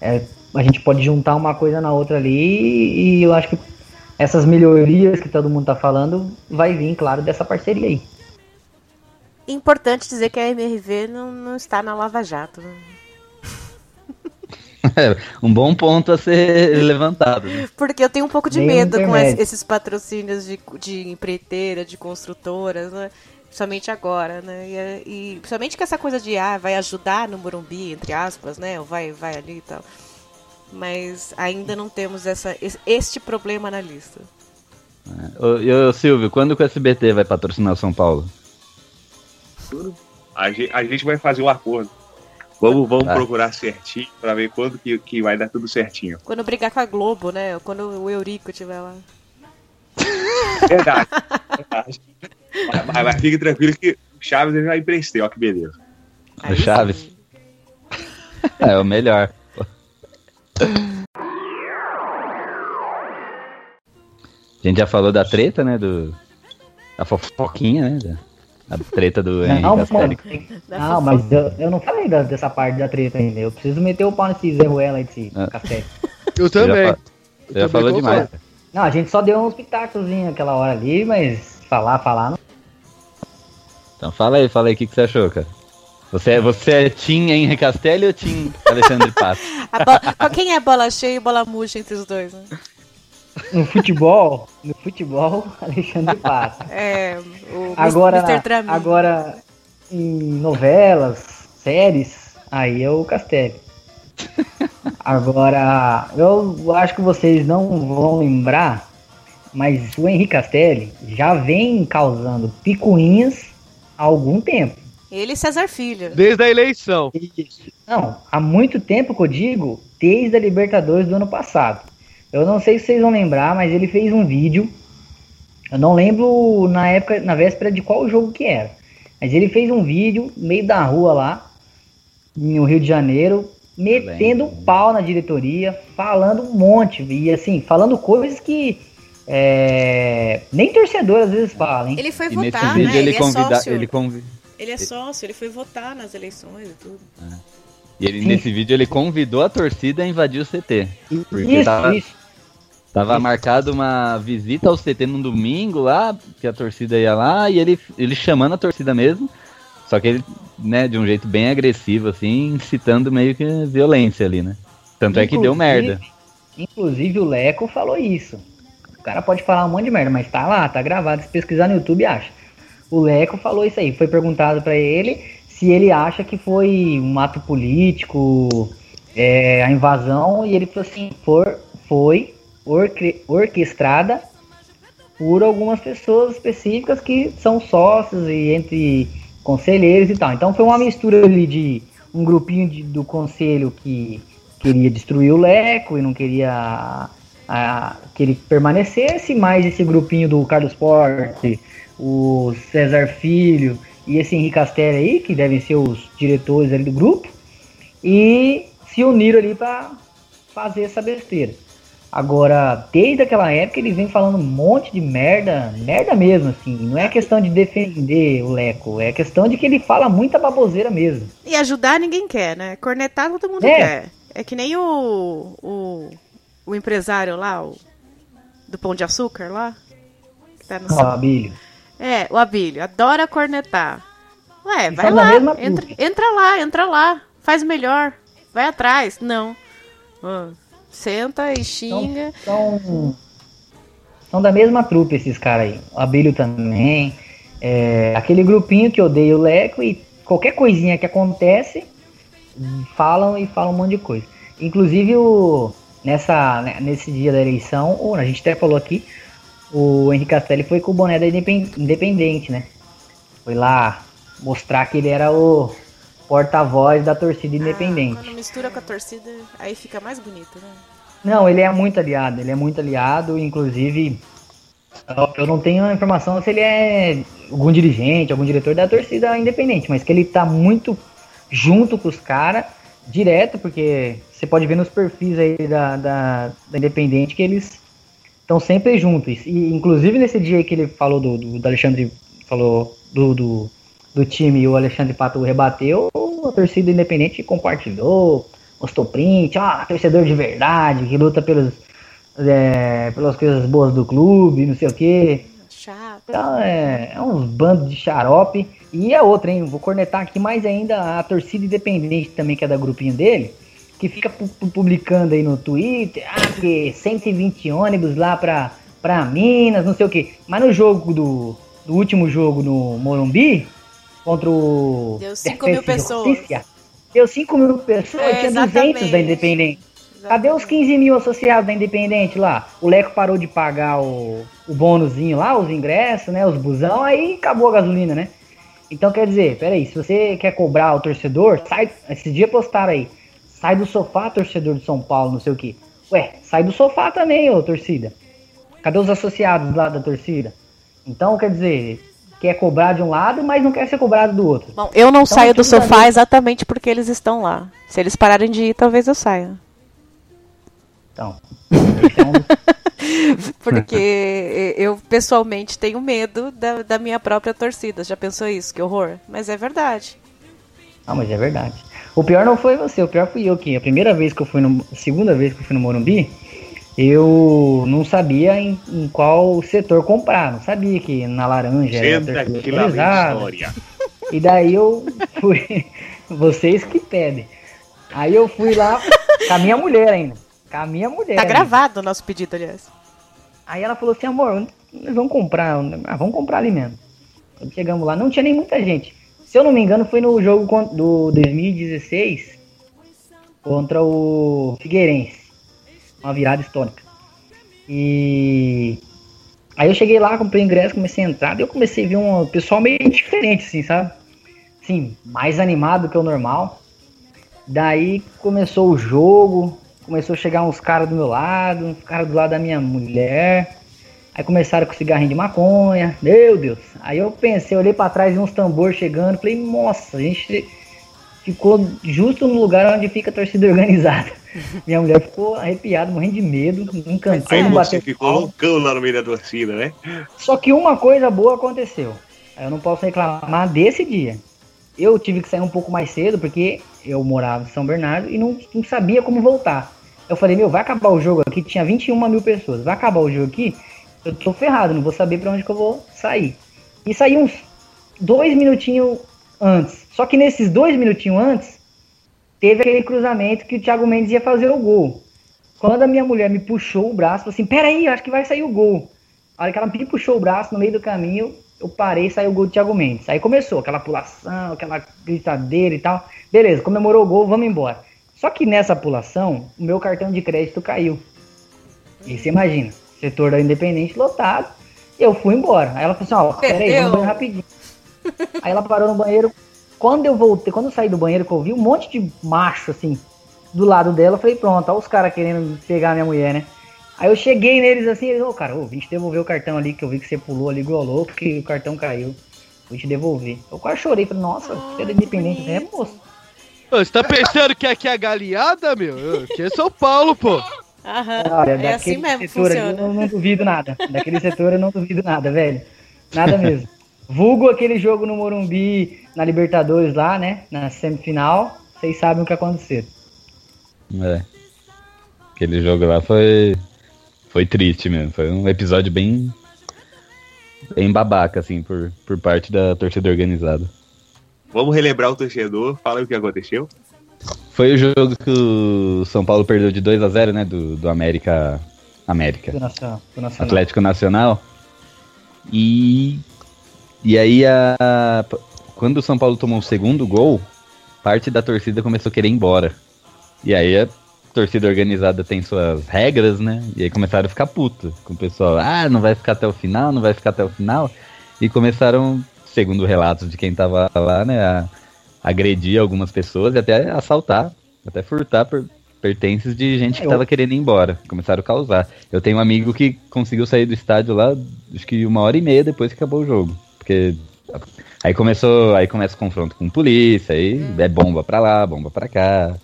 é, a gente pode juntar uma coisa na outra ali e eu acho que essas melhorias que todo mundo tá falando vai vir, claro, dessa parceria aí. Importante dizer que a MRV não, não está na Lava Jato. né? <laughs> um bom ponto a ser levantado. né? Porque eu tenho um pouco de Nem medo com esses patrocínios de, de empreiteira, de construtoras, né? Principalmente agora, né? E, é- e principalmente com essa coisa de, ah, vai ajudar no Morumbi, entre aspas, né? Ou vai, vai ali e tal. Mas ainda não temos essa, es- este problema na lista. Ô, e, ô, Silvio, quando que o SBT vai patrocinar o São Paulo? A gente, a gente vai fazer um acordo. Vamos, vamos Tá. procurar certinho pra ver quando que, que vai dar tudo certinho. Quando brigar com a Globo, né? Quando o Eurico estiver lá. Verdade. verdade. Mas, mas- mas fique tranquilo que o Chaves eu já emprestei, ó que beleza. O Chaves. É, o melhor. A gente já falou da treta, né? Do. A fofoquinha, né? da- A treta do Henrique Não, Castelli. não, mas eu, eu não falei da- dessa parte da treta ainda. Eu preciso meter o pau nesse Zé Ruela aí desse Ah. café. Eu já também. fa- Você já falou demais. cara. Não, a gente só deu uns pitacozinhos aquela hora ali, mas falar, falar não. Então fala aí, fala aí, o que, que você achou, cara? Você, é- você é Tim Henrique Castelli ou Tim Alexandre Pato? <laughs> Quem é bola cheia e bola murcha entre os dois, né? No futebol, no futebol, <laughs> Alexandre Pato. É, o Agora, Mr. Tramin. agora em novelas, séries, aí é o Castelli. <laughs> Agora, eu acho que vocês não vão lembrar, mas o Henrique Castelli já vem causando picuinhas há algum tempo. Ele e César Filho. Desde a eleição. Não, há muito tempo que eu digo, desde a Libertadores do ano passado. Eu não sei se vocês vão lembrar, mas ele fez um vídeo. Eu não lembro na época, na véspera de qual jogo que era. Mas ele fez um vídeo no meio da rua lá, no Rio de Janeiro, metendo um pau na diretoria, falando um monte. E assim, falando coisas que é, nem torcedor às vezes fala, hein? Ele foi E votar, nesse vídeo né? ele, Ele, é convida, ele convi- Ele é sócio, ele foi votar nas eleições e tudo. e ele, Sim. nesse vídeo ele convidou a torcida a invadir o CT. Porque Isso, tava, isso. tava marcado uma visita ao CT num domingo lá, que a torcida ia lá, e ele, ele chamando a torcida mesmo. Só que ele, né, de um jeito bem agressivo, assim, incitando meio que violência ali, né? Tanto é que deu Inclusive- merda. Inclusive o Leco falou isso. O cara pode falar um monte de merda, mas tá lá, tá gravado. Se pesquisar no YouTube, acha. O Leco falou isso aí. Foi perguntado pra ele se ele acha que foi um ato político, é, a invasão, e ele falou assim: for, foi orque- orquestrada por algumas pessoas específicas que são sócios e entre conselheiros e tal. Então foi uma mistura ali de um grupinho de- do conselho que queria destruir o Leco e não queria a- que ele permanecesse, mais esse grupinho do Carlos Porte, o César Filho e esse Henrique Castelli aí, que devem ser os diretores ali do grupo, e se uniram ali para fazer essa besteira. Agora, desde aquela época ele vem falando um monte de merda, merda mesmo, assim. Não é questão de defender o Leco, é questão de que ele fala muita baboseira mesmo. E ajudar ninguém quer, né? Cornetar todo mundo É. quer. É que nem o, o, o empresário lá, o, do Pão de Açúcar lá. Que tá no Ó. É, o Abílio, adora cornetar. Ué, vai são da lá, entra, entra lá, entra lá, faz melhor, vai atrás. Não. Ah, senta e xinga. São, são da mesma trupe esses caras aí. O Abílio também. É, aquele grupinho que odeia o Leco e qualquer coisinha que acontece, falam e falam um monte de coisa. Inclusive o, nessa, né, nesse dia da eleição, a gente até falou aqui, o Henrique Castelli foi com o boné da Independ- Independente, né? Foi lá mostrar que ele era o porta-voz da torcida Ah, independente. quando mistura com a torcida, aí fica mais bonito, né? Não, ele é muito aliado, ele é muito aliado, inclusive eu- eu não tenho a informação se ele é algum dirigente, algum diretor da torcida independente, mas que ele tá muito junto com os caras, direto, porque você pode ver nos perfis aí da, da, da Independente que eles estão sempre juntos. E inclusive nesse dia que ele falou do, do, do Alexandre, falou do, do, do time e o Alexandre Pato rebateu, a torcida independente compartilhou, postou print, ó, torcedor de verdade, que luta pelos, é, pelas coisas boas do clube, não sei o quê. Chato. Então é, é uns bandos de xarope. E a outra, hein? Vou cornetar aqui mais ainda a torcida independente também, que é da grupinho dele. Que fica pu- pu- publicando aí no Twitter, ah, que 120 ônibus lá pra, pra Minas, não sei o que. Mas no jogo do, do último jogo no Morumbi, contra o. Deu 5 mil pessoas. Justiça, Deu 5 mil pessoas, É, tinha 200 da exatamente. Independente. Cadê os 15 mil associados da Independente lá? O Leco parou de pagar o, o bônusinho lá, os ingressos, né? Os busão, aí acabou a gasolina, né? Então quer dizer, peraí, se você quer cobrar o torcedor, sai. Esses dias postaram aí. Sai do sofá, torcedor de São Paulo, não sei o que. Ué, sai do sofá também, ô torcida. Cadê os associados lá da torcida? Então, quer dizer, quer cobrar de um lado, mas não quer ser cobrado do outro. Bom, eu não Então, saio do sofá exatamente porque eles estão lá. Se eles pararem de ir, talvez eu saia. Então, dos <laughs> Porque eu pessoalmente tenho medo da, da minha própria torcida. Já pensou isso? Que horror. Mas é verdade. Não, mas é verdade. O pior não foi você, o pior fui eu que a primeira vez que eu fui no. Segunda vez que eu fui no Morumbi, eu não sabia em, em qual setor comprar. Não sabia que na laranja era aqui lá história. <laughs> E daí eu fui. <laughs> Vocês que pedem. Aí eu fui lá com a minha mulher ainda. Com a minha mulher. Tá ainda. gravado o nosso pedido, aliás. Aí ela falou assim, amor, nós vamos comprar, ah, vamos comprar ali mesmo. Quando chegamos lá, não tinha nem muita gente. Se eu não me engano, foi no jogo do 2016 contra o Figueirense. Uma virada histórica. E aí eu cheguei lá, comprei o ingresso, comecei a entrar, daí eu comecei a ver um pessoal meio diferente, assim, sabe? Assim, mais animado que o normal. Daí começou o jogo, começou a chegar uns caras do meu lado, uns caras do lado da minha mulher. Aí começaram com cigarrinho de maconha. Meu Deus. Aí eu pensei, olhei pra trás e uns tambor chegando. Falei, nossa, a gente ficou justo no lugar onde fica a torcida <laughs> organizada. Minha mulher ficou arrepiada, morrendo de medo, não cansou Aí você ficou loucão lá no meio da torcida, né? só que uma coisa boa aconteceu. Eu não posso reclamar desse dia. Eu tive que sair um pouco mais cedo porque eu morava em São Bernardo e não, não sabia como voltar. Eu falei, meu, vai acabar o jogo aqui, tinha 21 mil pessoas. Vai acabar o jogo aqui, eu tô ferrado, não vou saber pra onde que eu vou sair. E saí uns dois minutinhos antes. Só que nesses dois minutinhos antes, teve aquele cruzamento que o Thiago Mendes ia fazer o gol. Quando a minha mulher me puxou o braço, falou assim, peraí, acho que vai sair o gol. A hora que ela me puxou o braço no meio do caminho, eu parei saiu o gol do Thiago Mendes. Aí começou aquela pulação, aquela gritadeira e tal. Beleza, comemorou o gol, vamos embora. Só que nessa pulação, o meu cartão de crédito caiu. E você imagina, setor da Independente lotado, eu fui embora. Aí ela falou assim, ó, peraí, vamos no banheiro rapidinho. Aí ela parou no banheiro. Quando eu voltei, quando eu saí do banheiro, que eu vi um monte de macho, assim, do lado dela, eu falei, pronto, olha os caras querendo pegar a minha mulher, né? Aí eu cheguei neles assim, eles, ô cara, ô, vim te devolver o cartão ali, que eu vi que você pulou ali igual louco, que o cartão caiu. Vou te devolver. Eu quase chorei, falei, nossa, você é da independente, né, moço? Ô, Você tá pensando que aqui é galinhada, meu? Aqui é São Paulo, pô. Aham. Olha, é assim mesmo que setor ali, funciona. eu não duvido nada. Daquele setor eu não duvido nada, velho. Nada mesmo. Vulgo aquele jogo no Morumbi, na Libertadores lá, né? Na semifinal. Vocês sabem o que aconteceu. É. Aquele jogo lá foi. Foi triste mesmo. Foi um episódio bem. Bem babaca, assim, por, por parte da torcida organizada. Vamos relembrar o torcedor. Fala o que aconteceu. Foi o jogo que o São Paulo perdeu de 2 a 0 né? Do, do América. América. Do Nacional. Do Nacional. Atlético Nacional. E. E aí, a, quando o São Paulo tomou o segundo gol, parte da torcida começou a querer ir embora. E aí a torcida organizada tem suas regras, né? E aí começaram a ficar puto com o pessoal. Ah, não vai ficar até o final, não vai ficar até o final. E começaram, segundo relatos de quem tava lá, né, a agredir algumas pessoas e até assaltar, até furtar per- pertences de gente que Eu- tava querendo ir embora. Começaram a causar. Eu tenho um amigo que conseguiu sair do estádio lá, acho que uma hora e meia depois que acabou o jogo. Porque aí começou, aí começa o confronto com polícia, aí é bomba pra lá, bomba pra cá.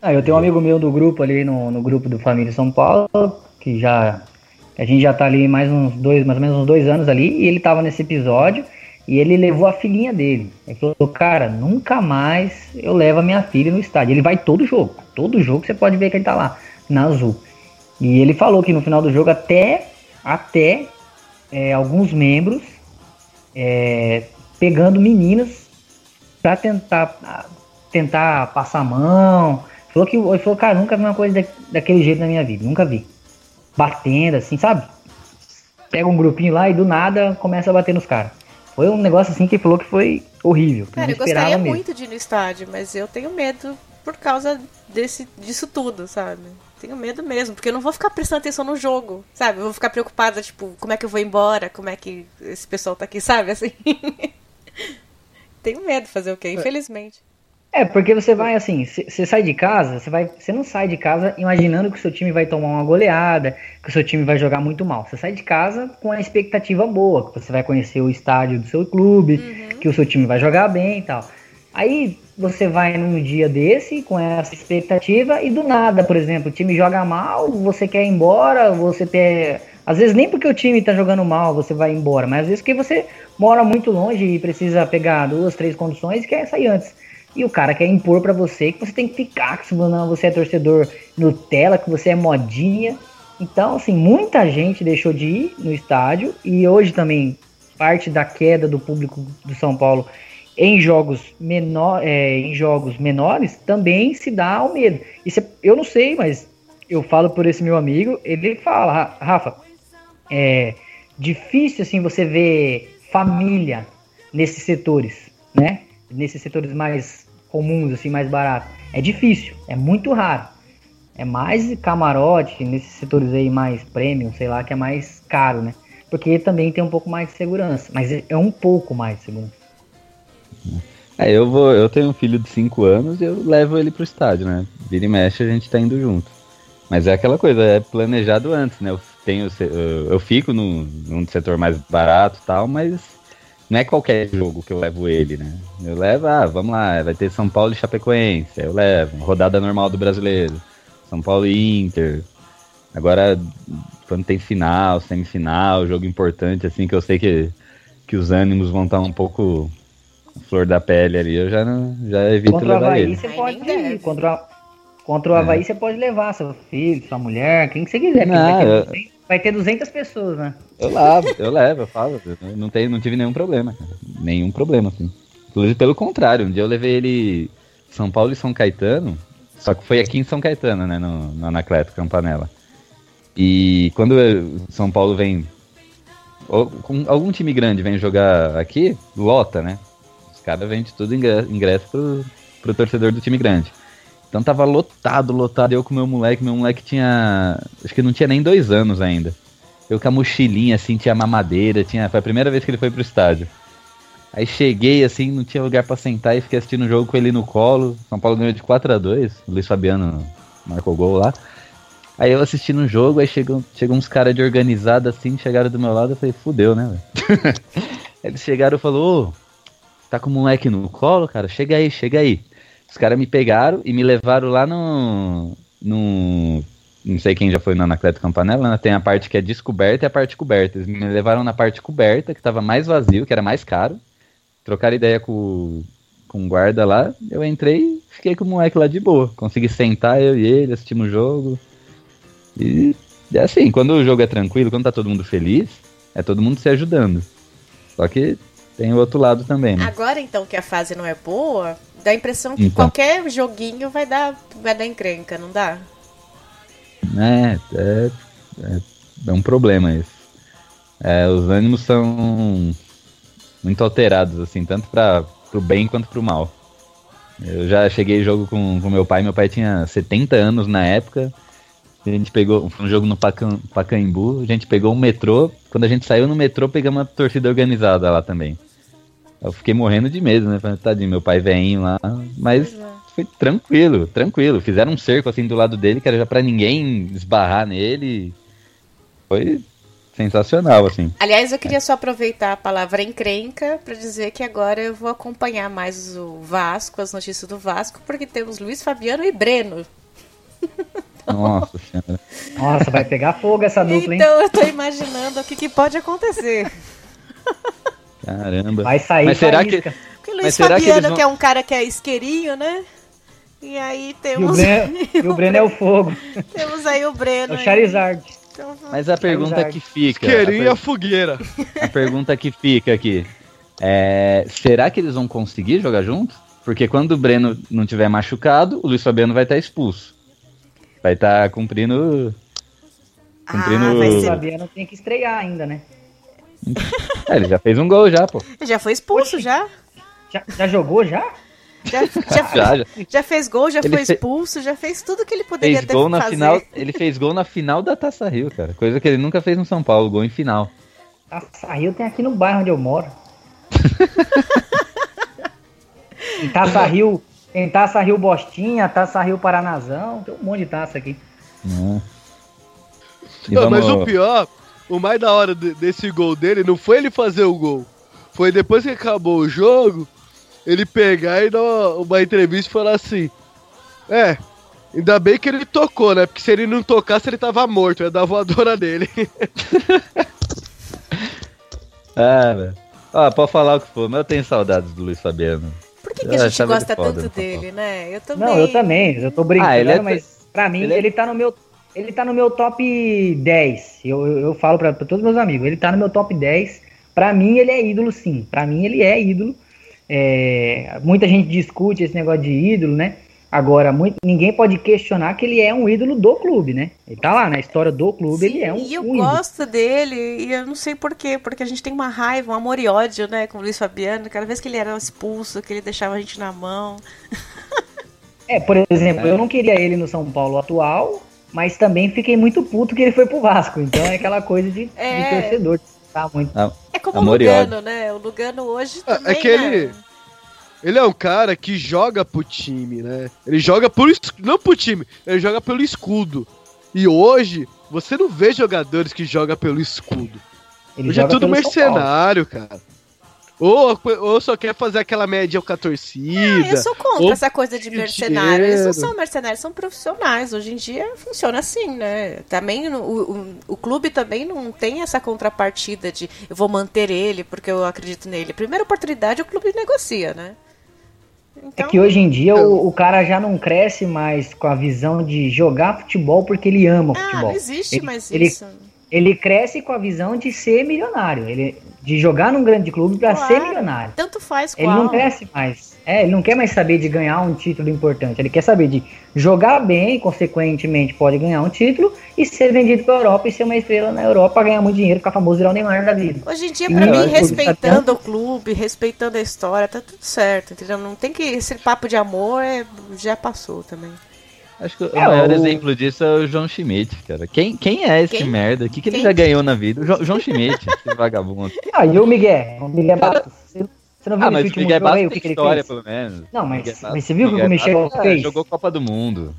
Ah, eu tenho um amigo meu do grupo ali, no, no grupo do Família São Paulo, que já. A gente já tá ali mais uns dois, mais ou menos uns dois anos ali, e ele tava nesse episódio, e ele levou a filhinha dele. Ele falou, cara, nunca mais eu levo a minha filha no estádio. Ele vai todo jogo, todo jogo você pode ver que ele tá lá, na azul. E ele falou que no final do jogo, até, até é, alguns membros é, pegando meninas pra tentar tentar passar a mão. Falou que ele falou, cara, nunca vi uma coisa da- daquele jeito na minha vida, nunca vi. Batendo, assim, sabe? Pega um grupinho lá e do nada começa a bater nos caras. Foi um negócio assim que ele falou que foi horrível. que Cara, eu gostaria mesmo. muito de ir no estádio, mas eu tenho medo por causa desse, disso tudo, sabe? Tenho medo mesmo, porque eu não vou ficar prestando atenção no jogo, sabe? Eu vou ficar preocupada, tipo, como é que eu vou embora, como é que esse pessoal tá aqui, sabe? Assim. <laughs> Tenho medo de fazer o quê? Infelizmente. É, porque você vai assim, você sai de casa, você vai, você não sai de casa imaginando que o seu time vai tomar uma goleada, que o seu time vai jogar muito mal. Você sai de casa com a expectativa boa, que você vai conhecer o estádio do seu clube, que o seu time vai jogar bem e tal. Aí você vai num dia desse com essa expectativa e do nada, por exemplo, o time joga mal, você quer ir embora, você quer às vezes nem porque o time tá jogando mal você vai embora, mas às vezes porque você mora muito longe e precisa pegar duas, três condições e quer sair antes. E o cara quer impor pra você que você tem que ficar, que você é torcedor Nutella, que você é modinha. Então, assim, muita gente deixou de ir no estádio e hoje também parte da queda do público do São Paulo em jogos, menor, é, em jogos menores também se dá ao medo. Isso é- eu não sei, mas eu falo por esse meu amigo, ele fala, "Ra- Rafa, é difícil assim você ver família nesses setores, né? Nesses setores mais comuns, assim, mais baratos. É difícil, é muito raro. É mais camarote nesses setores aí mais premium, sei lá, que é mais caro, né? Porque também tem um pouco mais de segurança, mas é- é um pouco mais de segurança. É, eu vou, eu tenho um filho de 5 anos e eu levo ele pro estádio, né? Vira e mexe, a gente tá indo junto. Mas é aquela coisa, é planejado antes, né? Eu tenho, eu, fico no, num setor mais barato e tal, mas não é qualquer jogo que eu levo ele, né? Eu levo, ah, vamos lá, vai ter São Paulo e Chapecoense, aí eu levo, rodada normal do brasileiro, São Paulo e Inter. Agora, quando tem final, semifinal, jogo importante, assim, que eu sei que, que os ânimos vão estar um pouco flor da pele ali, eu já, não, já evito Contra o levar Havaí ele. você pode ir. Contra, o- contra o É. Havaí você pode levar seu filho, sua mulher, quem que você quiser. Não, eu- 200, vai ter 200 pessoas, né? Eu levo, eu levo, eu falo. não, tenho, não tive nenhum problema, cara. Nenhum problema, assim. Inclusive, pelo contrário, um dia eu levei ele São Paulo e São Caetano, só que foi aqui em São Caetano, né, no, no Anacleto, Campanella. E quando São Paulo vem. algum time grande vem jogar aqui, lota, né? Os caras vendem tudo ingresso pro, pro torcedor do time grande. Então tava lotado, lotado. Eu com meu moleque, meu moleque tinha. Acho que não tinha nem dois anos ainda. Eu com a mochilinha, assim, tinha mamadeira, tinha. Foi a primeira vez que ele foi pro estádio. Aí cheguei, assim, não tinha lugar pra sentar e fiquei assistindo o jogo com ele no colo. São Paulo ganhou de 4 a 2 O Luiz Fabiano marcou gol lá. Aí eu assistindo o jogo, aí chegou, chegou uns caras de organizada assim, chegaram do meu lado, eu falei, fudeu, né, velho? <laughs> Eles chegaram e falaram, ô, tá com o moleque no colo, cara? Chega aí, chega aí. Os caras me pegaram e me levaram lá no. no não sei quem já foi no Anacleto Campanella, né? Tem a parte que é descoberta e a parte coberta. Eles me levaram na parte coberta, que tava mais vazio, que era mais caro. Trocaram ideia com, com o guarda lá. Eu entrei e fiquei com o moleque lá de boa. Consegui sentar, eu e ele, assistimos o jogo. E é assim, quando o jogo é tranquilo, quando tá todo mundo feliz, é todo mundo se ajudando. Só que tem o outro lado também, né? Agora, então, que a fase não é boa, dá a impressão que Então. qualquer joguinho vai dar, vai dar encrenca, não dá? É, é, é, é um problema isso. É, os ânimos são muito alterados, assim, tanto para pro bem quanto pro mal. Eu já cheguei jogo com, com meu pai, meu pai tinha 70 anos na época. A gente pegou, foi um jogo no Pacan, Pacaembu, a gente pegou um metrô. Quando a gente saiu no metrô, pegamos uma torcida organizada lá também. Eu fiquei morrendo de medo, né? Falei, Tadinho, meu pai veinho lá. Mas é. foi tranquilo, tranquilo. Fizeram um cerco assim do lado dele, que era já pra ninguém esbarrar nele. Foi sensacional, assim. Aliás, eu queria só aproveitar a palavra encrenca para dizer que agora eu vou acompanhar mais o Vasco, as notícias do Vasco, porque temos Luiz Fabiano e Breno. <laughs> Nossa senhora. Nossa, vai pegar fogo essa dupla, hein? Então eu tô imaginando o que, que pode acontecer. <laughs> Caramba. Vai sair Mas será que. Porque Luiz Mas será que Fabiano, eles vão- que é um cara que é isqueirinho, né? E aí E o temos, Breno, e o Breno é o fogo. temos aí o Breno. É o. Charizard. Então, Mas a pergunta Charizard. que fica. a Querinha per- fogueira. A pergunta que fica aqui. É, será que eles vão conseguir jogar juntos? Porque quando o Breno não tiver machucado, o Luiz Fabiano vai estar expulso. Vai estar cumprindo. Cumprindo. Ah, vai O Fabiano tem que estrear ainda, né? <laughs> É, ele já fez um gol já, pô. Já foi expulso, já? Já, já jogou já? Já, já, <laughs> Já, já. já fez gol, já Ele foi fe- expulso, já fez tudo que ele poderia Fez ter gol na fazer. final. Ele fez gol na final da Taça Rio, cara. Coisa que ele nunca fez no São Paulo, gol em final. Taça Rio tem aqui no bairro onde eu moro. <laughs> tem Taça Rio, tem Taça Rio Bostinha, Taça Rio Paranazão, tem um monte de taça aqui. E Não, mas vamos- o pior, o mais da hora de- desse gol dele não foi ele fazer o gol. Foi depois que acabou o jogo, ele pegar e dar uma, uma entrevista e falar assim: É, ainda bem que ele tocou, né? Porque se ele não tocasse, ele tava morto, ia dar voadora nele. Ah, <laughs> velho. Ah, pode falar o que for, mas eu tenho saudades do Luiz Fabiano. Por que, que a gente ele gosta foda tanto dele, né? Eu também. Não, eu também, eu tô brincando, Ah, ele é- mas pra mim ele ele, é- tá no meu ele tá no meu top 10. Eu, eu, eu falo pra, pra todos meus amigos, ele tá no meu top 10. Pra mim ele é ídolo sim. Pra mim ele é ídolo. É, muita gente discute esse negócio de ídolo, né? Agora, muito, ninguém pode questionar que ele é um ídolo do clube, né? Ele tá lá na história do clube, ele é um, e eu um ídolo. gosto dele, e eu não sei porquê, porque a gente tem uma raiva, um amor e ódio, né, com o Luiz Fabiano. Cada vez que ele era expulso, que ele deixava a gente na mão. <laughs> É, por exemplo, eu não queria ele no São Paulo atual, mas também fiquei muito puto que ele foi pro Vasco. Então é aquela coisa de, É. de torcedor. Tá muito. É como Amor o Lugano, né? O Lugano hoje É, também, é que ele. né? Ele é um cara que joga pro time, né? Ele joga por. Não pro time, ele joga pelo escudo. E hoje, você não vê jogadores que jogam pelo escudo. Ele Hoje é joga tudo São Paulo. mercenário, cara. Ou, ou só quer fazer aquela média com a Ah, torcida. eu sou contra ou essa coisa de de mercenário. Eles não são mercenários, são profissionais. Hoje em dia funciona assim, né? Também o, o, o clube também não tem essa contrapartida de eu vou manter ele porque eu acredito nele. Primeira oportunidade o clube negocia, né? É Então, que hoje em dia o, o cara já não cresce mais com a visão de jogar futebol porque ele ama o ah, futebol. não existe Ele- mais ele- isso. Ele cresce com a visão de ser milionário, ele, de jogar num grande clube pra Claro. ser milionário. Tanto faz Ele qual. não cresce mais. É, ele não quer mais saber de ganhar um título importante. Ele quer saber de jogar bem, consequentemente pode ganhar um título e ser vendido pra Europa e ser uma estrela na Europa, ganhar muito dinheiro, ficar famoso, virar o Neymar da vida. Hoje em dia, eu mim, respeitando o clube, respeitando a história, tá tudo certo, entendeu? Não tem que. Esse papo de amor é- já passou também. Acho que o É, maior o- exemplo disso é o João Schmidt, cara. Quem, quem é esse Quem? merda? O que, que ele Quem? já ganhou na vida? O Jo- João Schmidt, esse <laughs> vagabundo. Ah, e o Miguel? O Miguel Bastos. Você não viu Ah, mas o Miguel jogo aí o que, que ele história, fez? pelo menos. Não, mas- Miguel mas você viu o que o Michel Bastos, ah, fez? Jogou Copa do Mundo.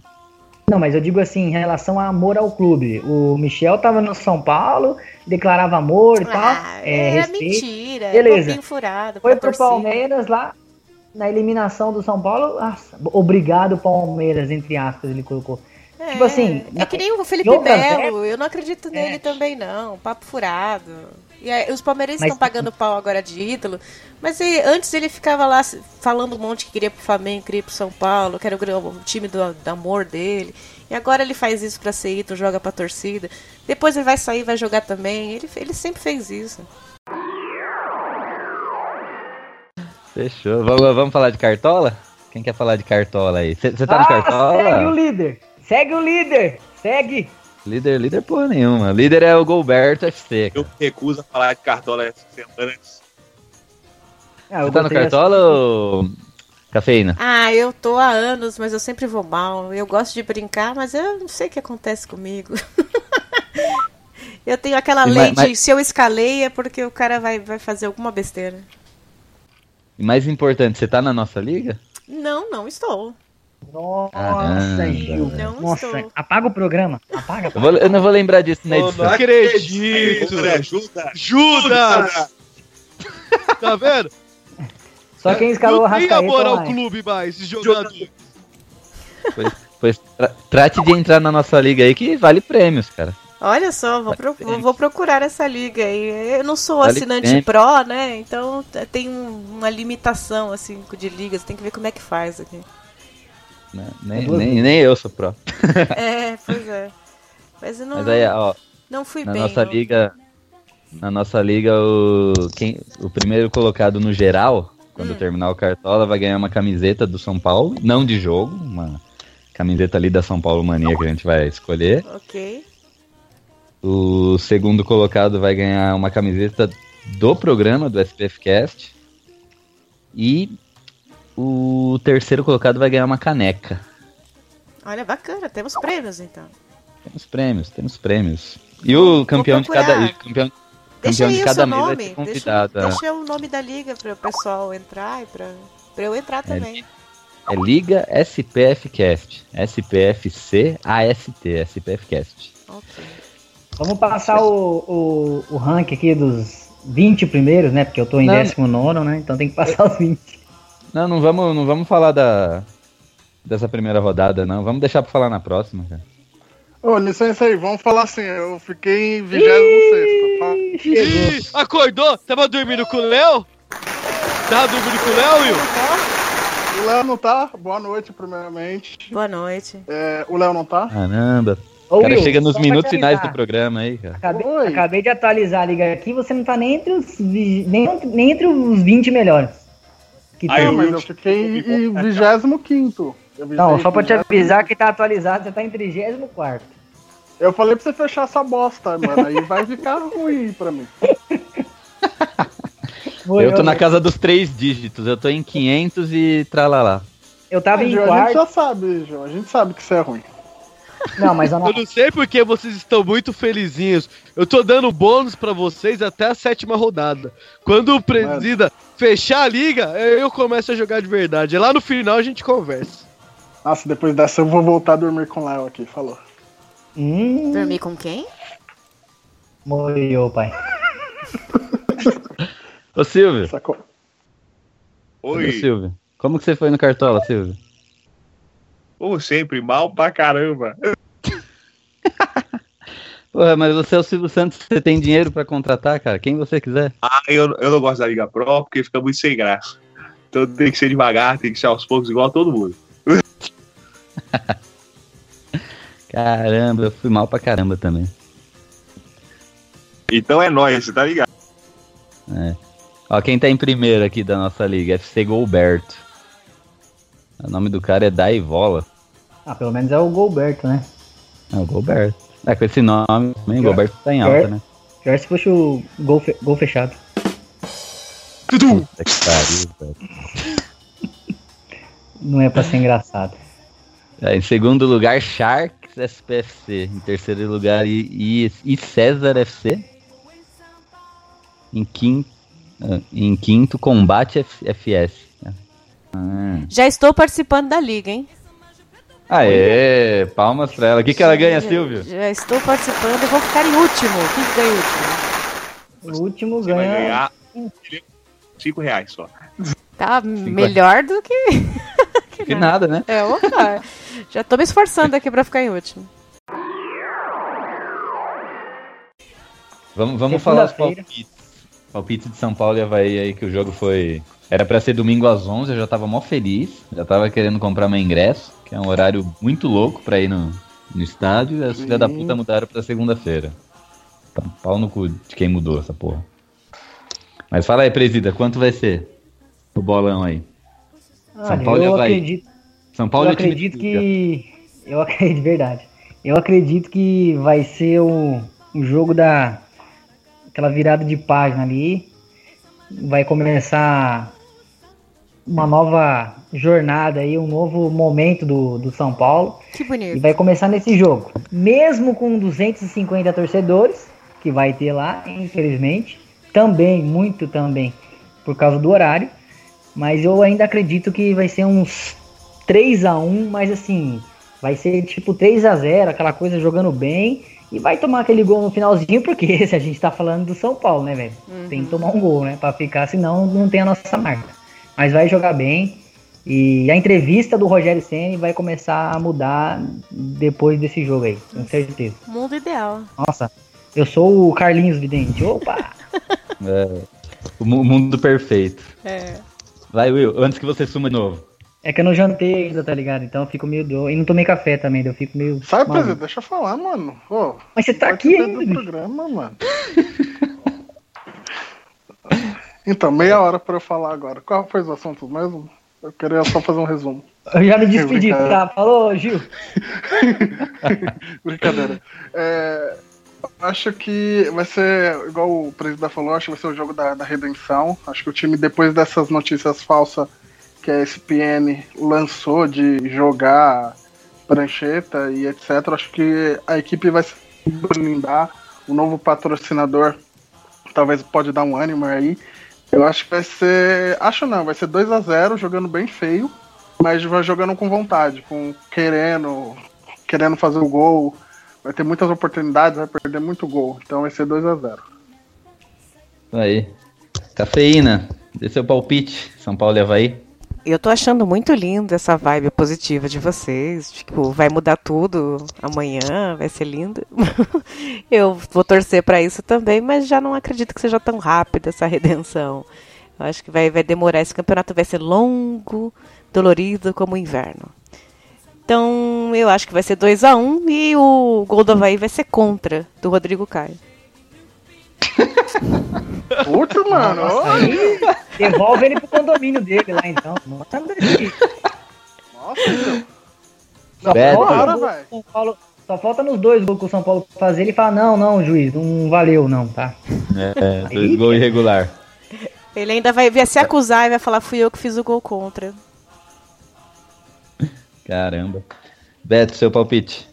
Não, mas eu digo assim, em relação a amor ao clube. O Michel tava no São Paulo, declarava amor e tal. Ah, é, era respeito. mentira, é Beleza. furado. Foi pro torcida. Palmeiras lá, na eliminação do São Paulo. Nossa, obrigado, Palmeiras, entre aspas, ele colocou. É, Tipo assim, É que nem o Felipe Melo, eu não acredito nele É. também, não. Papo furado. E aí, os palmeirenses estão pagando <laughs> pau agora de ídolo. Mas e, antes ele ficava lá falando um monte que queria pro Flamengo, queria pro São Paulo, que era o, o time do, do amor dele. E agora ele faz isso pra ser ídolo, joga pra torcida. Depois ele vai sair, vai jogar também. Ele, ele sempre fez isso. Fechou. Vamos, vamos falar de cartola? Quem quer falar de cartola aí? Você tá no Ah, segue o cartola? líder! Segue o líder! Segue! Líder, líder porra nenhuma. Líder é o Golberto FC. Eu me recuso a falar de cartola essa semana. Ah, eu Você tá no botei essa- cartola ou cafeína? Ah, eu tô há anos, mas eu sempre vou mal. Eu gosto de brincar, mas eu não sei o que acontece comigo. <laughs> eu tenho aquela lei mas- de se eu escalei é porque o cara vai, vai fazer alguma besteira. E mais importante, você tá na nossa liga? Não, não estou. Nossa. Gil. Não Nossa, estou. apaga o programa. Apaga, Eu, apaga. vou- eu não vou lembrar disso na Eu não edição. acredito! André, ajuda! Judas! Tá vendo? Só quem escalou o não tem Rascaeta amor ao online. clube mais, esse jogador. Pois, pois tra- trate de entrar na nossa liga aí que vale prêmios, cara. Olha só, vou, pro- vou- procurar essa liga aí. Eu não sou assinante pró, né? Então tem um- uma limitação assim de ligas. Tem que ver como é que faz aqui. né? Nem, nem, nem eu sou pró. <laughs> É, pois é. Mas eu não, Mas aí, ó, não fui na bem. nossa não. liga. Na nossa liga, o, quem, o primeiro colocado no geral quando terminar o Cartola, vai ganhar uma camiseta do São Paulo, não de jogo, uma camiseta ali da São Paulo Mania que a gente vai escolher. Ok. O segundo colocado vai ganhar uma camiseta do programa do SPF Cast. E o terceiro colocado vai ganhar uma caneca. Olha, bacana, temos prêmios então. Temos prêmios, temos prêmios. E o campeão de cada. o campeão, Deixa campeão aí de o cada seu mesa vai nome. ser Deixa, convidado. a- deixa o nome da liga para o pessoal entrar e para eu entrar também. É Liga SPF Cast. SPFC AST, SPF Cast. Ok. Vamos passar o, o, o rank aqui dos 20 primeiros, né? Porque eu tô em Não. 19, né? Então tem que passar os 20. Não, não vamos, não vamos falar da dessa primeira rodada, não. Vamos deixar pra falar na próxima, cara. Ô, licença aí, vamos falar assim, eu fiquei em 26 tá? Ih, acordou? Tava dormindo com o Léo? Tava dormindo com o Léo, Will? O Léo não tá? Boa noite, primeiramente. Boa noite. É, o Léo não tá? Caramba. Ô, O cara Will, chega nos minutos finais do programa aí, cara. Acabei, acabei de atualizar a liga aqui, você não tá nem entre os, nem, nem entre os 20 melhores. Que Aí. Não, o mas eu fiquei em 25 Eu Não, só pra te 20º. avisar que tá atualizado, você tá em 34. Eu falei pra você fechar essa bosta, mano, aí vai ficar <laughs> ruim pra mim. Eu tô na casa dos três dígitos, eu tô em 500 e tralalá. Eu tava Ah, em Gil, a gente quarto. já sabe, João, a gente sabe que isso é ruim. Não, mas eu não, Eu não sei porque vocês estão muito felizinhos. Eu tô dando bônus pra vocês até a sétima rodada. Quando o presida fechar a liga, eu começo a jogar de verdade. É lá no final a gente conversa. Nossa, depois dessa eu vou voltar a dormir com o Léo aqui, falou. Hum, Dormir com quem? morreu, pai. <laughs> Ô Silvio, Sacou? ô Oi, Silvio, como que você foi no Cartola, Silvio? como sempre, mal pra caramba. <laughs> Porra, mas você é o Silvio Santos, você tem dinheiro pra contratar, cara? Quem você quiser. Ah, eu, eu não gosto da Liga Pro porque fica muito sem graça. Então tem que ser devagar, tem que ser aos poucos, igual a todo mundo. <laughs> Caramba, eu fui mal pra caramba também. Então é nóis, você tá ligado? Ó, quem tá em primeiro aqui da nossa liga? FC Golberto. O nome do cara é Daivola. Ah, pelo menos é o Golberto, né? É o Golberto. É, com esse nome também, É. Golberto tá em alta, né? Pior se fosse o gol, fe- gol fechado. Puta que pariu, velho. Não é pra ser engraçado. É, em segundo lugar, Sharks SPFC. Em terceiro lugar, I, I, I César FC. Em quinto, ah, em quinto Combate F- FS. Ah. Já estou participando da liga, hein? Aê, palmas pra ela. O que, que ela ganha, Já- Silvio? Já estou participando e vou ficar em último. Quem que ganha em último? O último Você vai ganha. ganhar um cinco reais só. Tá melhor do que. <laughs> Que nada, né? É, opa. Já tô me esforçando aqui pra ficar em último. Vamos, vamos falar os palpites. Palpites de São Paulo e Havaí aí, que o jogo foi. Era pra ser domingo às 11, eu já tava mó feliz. Já tava querendo comprar meu ingresso, que é um horário muito louco pra ir no, no estádio. E as filhas da puta mudaram pra segunda-feira. Tá, Pau no cu de quem mudou essa porra. Mas fala aí, presida, quanto vai ser o bolão aí? São Olha, Paulo eu Havaí. acredito, São Paulo eu acredito que. Eu acredito, de <laughs> verdade. Eu acredito que vai ser o, o jogo da. aquela virada de página ali. Vai começar uma nova jornada aí, um novo momento do, do São Paulo. Que E bonito. vai começar nesse jogo. Mesmo com 250 torcedores, que vai ter lá, infelizmente. Também, muito também, por causa do horário. Mas eu ainda acredito que vai ser uns 3 a 1 mas assim, vai ser tipo 3 a 0 aquela coisa jogando bem. E vai tomar aquele gol no finalzinho, porque <laughs> se a gente tá falando do São Paulo, né, velho? Tem que tomar um gol, né? Pra ficar, senão não tem a nossa marca. Mas vai jogar bem. E a entrevista do Rogério Ceni vai começar a mudar depois desse jogo aí, com certeza. Mundo ideal. Nossa, eu sou o Carlinhos Vidente. Opa! <laughs> É, o mu- mundo perfeito. É. Vai, Will, antes que você suma de novo. É que eu não jantei ainda, tá ligado? Então eu fico meio doido. E não tomei café também, eu fico meio. Sai, maluco. presidente, deixa eu falar, mano. Ô, Mas você tá aqui ainda, do programa, mano. <laughs> Então, meia hora pra eu falar agora. Qual foi os assuntos mesmo? Eu queria só fazer um resumo. Eu já me despedi, tá? Falou, Gil. <laughs> Brincadeira. É, acho que vai ser, igual o presidente falou, acho que vai ser o jogo da, da redenção. Acho que o time, depois dessas notícias falsas que a ESPN lançou de jogar prancheta e etc., acho que a equipe vai se blindar. O novo patrocinador talvez pode dar um ânimo aí. Eu acho que vai ser. Acho não, vai ser 2 a 0 jogando bem feio, mas vai jogando com vontade, com querendo, querendo fazer o gol. Vai ter muitas oportunidades, vai perder muito gol. Então vai ser 2 a 0 Isso Aí. Cafeína, dê seu palpite. São Paulo e Havaí. Eu tô achando muito lindo essa vibe positiva de vocês. Tipo, vai mudar tudo amanhã, vai ser lindo. <laughs> Eu vou torcer pra isso também, mas já não acredito que seja tão rápida essa redenção. Eu acho que vai, vai demorar. Esse campeonato vai ser longo, dolorido como o inverno. Então, eu acho que vai ser 2 a 1 um, e o gol do Havaí vai ser contra, do Rodrigo Caio. Putz, mano. Nossa, olha. aí, devolve ele pro condomínio dele lá então. Nossa, Nossa, meu. Só Beto. falta, Bora, São Paulo, só falta nos dois gols que o São Paulo fazer. Ele fala: Não, não, juiz, não valeu, não, tá? É, dois gols irregular. Ele ainda vai vir se acusar e vai falar: fui eu que fiz o gol contra. Caramba. Beto, seu palpite.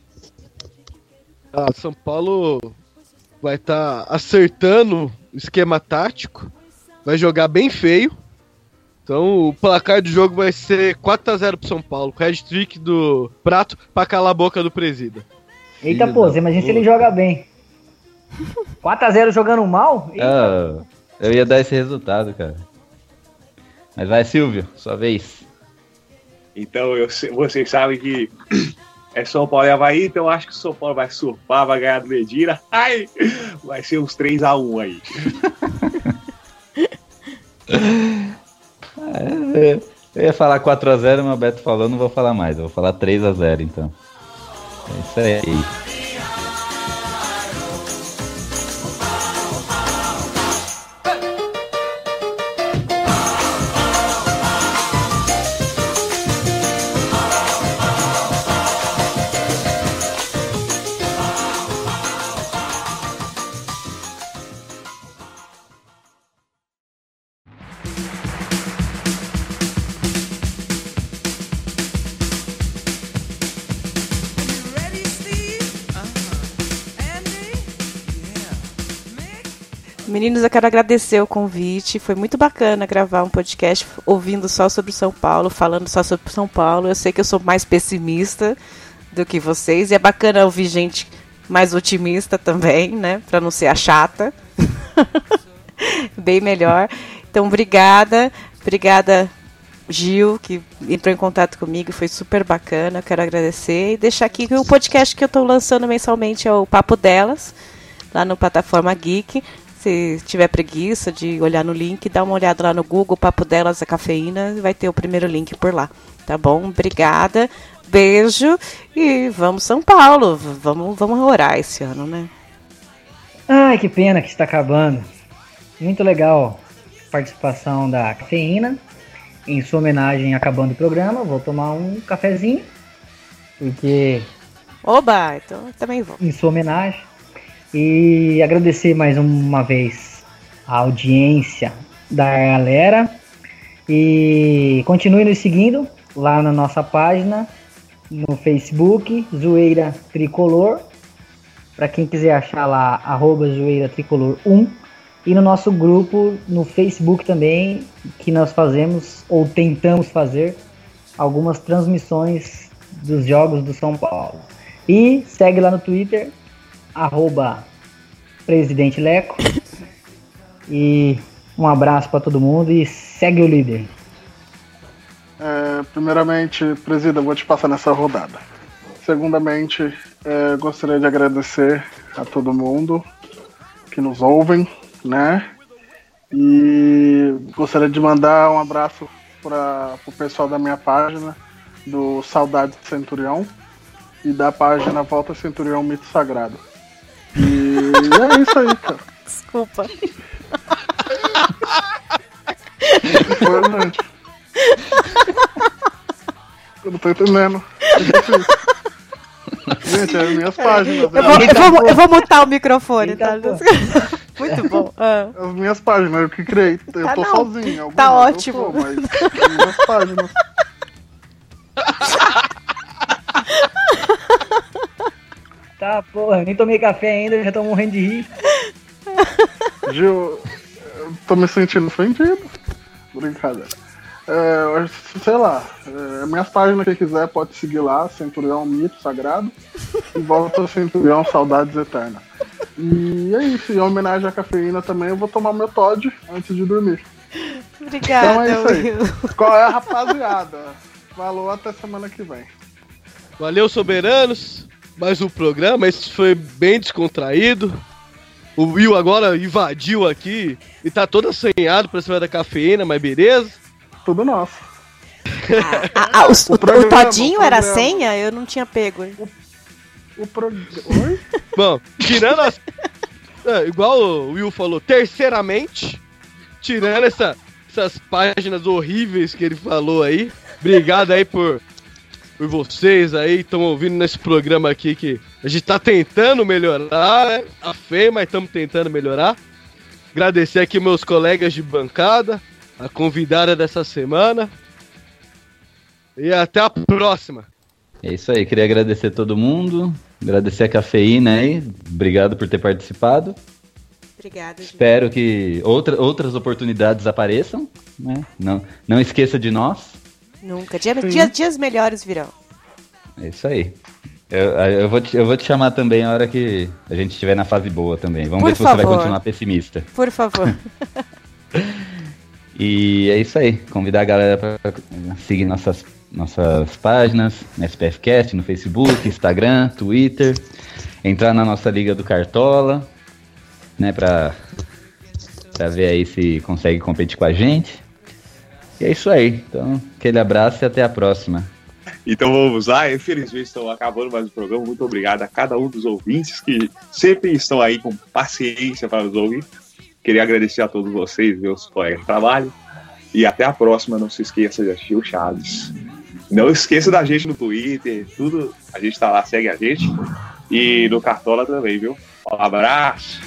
Ah, São Paulo vai estar acertando o esquema tático, vai jogar bem feio. Então o placar do jogo vai ser 4 a 0 pro São Paulo, com head trick do Prato pra calar a boca do presida. Eita, Filho pô, você imagina se ele joga bem. 4x0 jogando mal? Eita, Ah, eu ia dar esse resultado, cara. Mas vai, Silvio, sua vez. Então eu vocês sabem que é São Paulo e Havaí, então acho que o São Paulo vai surfar, vai ganhar do Medina. <laughs> Ai, vai ser uns 3x1 aí. <laughs> É, eu ia falar 4x0, mas o Beto falou, não vou falar mais. Eu vou falar 3x0, então. É isso aí. Meninos, eu quero agradecer o convite. Foi muito bacana gravar um podcast ouvindo só sobre São Paulo, falando só sobre São Paulo. Eu sei que eu sou mais pessimista do que vocês. E é bacana ouvir gente mais otimista também, né? Pra não ser a chata. <laughs> Bem melhor. Então, obrigada. Obrigada, Gil, que entrou em contato comigo. Foi super bacana. Eu quero agradecer. E deixar aqui que o podcast que eu estou lançando mensalmente é o Papo Delas, lá no Plataforma Geek. Se tiver preguiça de olhar no link, dá uma olhada lá no Google, Papo Delas, a cafeína, vai ter o primeiro link por lá. Tá bom? Obrigada. Beijo e vamos São Paulo. Vamos, vamos orar esse ano, né? Ai, que pena que está acabando. Muito legal a participação da cafeína. Em sua homenagem, acabando o programa, vou tomar um cafezinho. Porque Oba, então também vou. em sua homenagem. E agradecer mais uma vez a audiência da galera. E continue nos seguindo lá na nossa página, no Facebook, Zoeira Tricolor. Para quem quiser achar lá, arroba Zoeira Tricolor 1. E no nosso grupo no Facebook também, que nós fazemos ou tentamos fazer algumas transmissões dos jogos do São Paulo. E segue lá no Twitter, arroba Presidente Leco. E um abraço para todo mundo e segue o líder. É, primeiramente, presida, vou te passar nessa rodada. Segundamente, é, gostaria de agradecer a todo mundo que nos ouvem, né? E gostaria de mandar um abraço para o pessoal da minha página, do Saudade Centurião, e da página Volta Centurião Mito Sagrado. E é isso aí, cara. Desculpa. Importante. Eu não tô entendendo. É. Gente, é minhas páginas. Eu vou, eu vou, eu vou mutar o microfone, tá? Muito bom. Ah. As minhas páginas, eu que criei. Eu Tá tô não, sozinho. tá ótimo. tô, mas as minhas páginas. Tá, porra, eu nem tomei café ainda, já tô morrendo de rir. <laughs> Gil, eu tô me sentindo ofendido. Brincadeira. É, sei lá, é, minhas páginas, quem quiser pode seguir lá, Centurião Mito Sagrado. E volta ao Centurião Saudades Eternas. E é isso, em homenagem à cafeína também, eu vou tomar meu Todd antes de dormir. Obrigada, Então é isso aí. Will. Qual é, rapaziada? Falou, até semana que vem. Valeu, soberanos. Mais um programa. Esse foi bem descontraído. O Will agora invadiu aqui e tá todo assanhado pra cima da cafeína, mas beleza. Tudo nosso. Ah, ah, o, <laughs> o, o programa, todinho o era a senha? Eu não tinha pego. O pro... Oi? <laughs> Bom, tirando as. É, igual o Will falou, terceiramente, tirando essa- essas páginas horríveis que ele falou aí. Obrigado aí por, por vocês aí estão ouvindo nesse programa aqui que a gente tá tentando melhorar, né? Tá feio, mas estamos tentando melhorar. Agradecer aqui meus colegas de bancada, a convidada dessa semana. E até a próxima. É isso aí, queria agradecer todo mundo, agradecer a cafeína aí, obrigado por ter participado. Obrigada. Espero que outra, outras oportunidades apareçam, né? Não, não esqueça de nós. Nunca. Dia- dia- dias melhores virão. É isso aí. Eu, eu, vou te, eu vou te chamar também a hora que a gente estiver na fase boa também. Vamos Por ver se você vai favor. continuar pessimista. Por favor. <laughs> E é isso aí. Convidar a galera para seguir nossas, nossas páginas, no SPFcast, no Facebook, Instagram, Twitter. Entrar na nossa Liga do Cartola, né? Pra, pra ver aí se consegue competir com a gente. E é isso aí. Então, aquele abraço e até a próxima. Então vamos lá, infelizmente estamos acabando mais um programa. Muito obrigado a cada um dos ouvintes que sempre estão aí com paciência para nos ouvir. Queria agradecer a todos vocês, meus colegas de trabalho. E até a próxima. Não se esqueça de assistir o Chaves. Não esqueça da gente no Twitter, tudo. A gente tá lá, segue a gente. E no Cartola também, viu? Um abraço.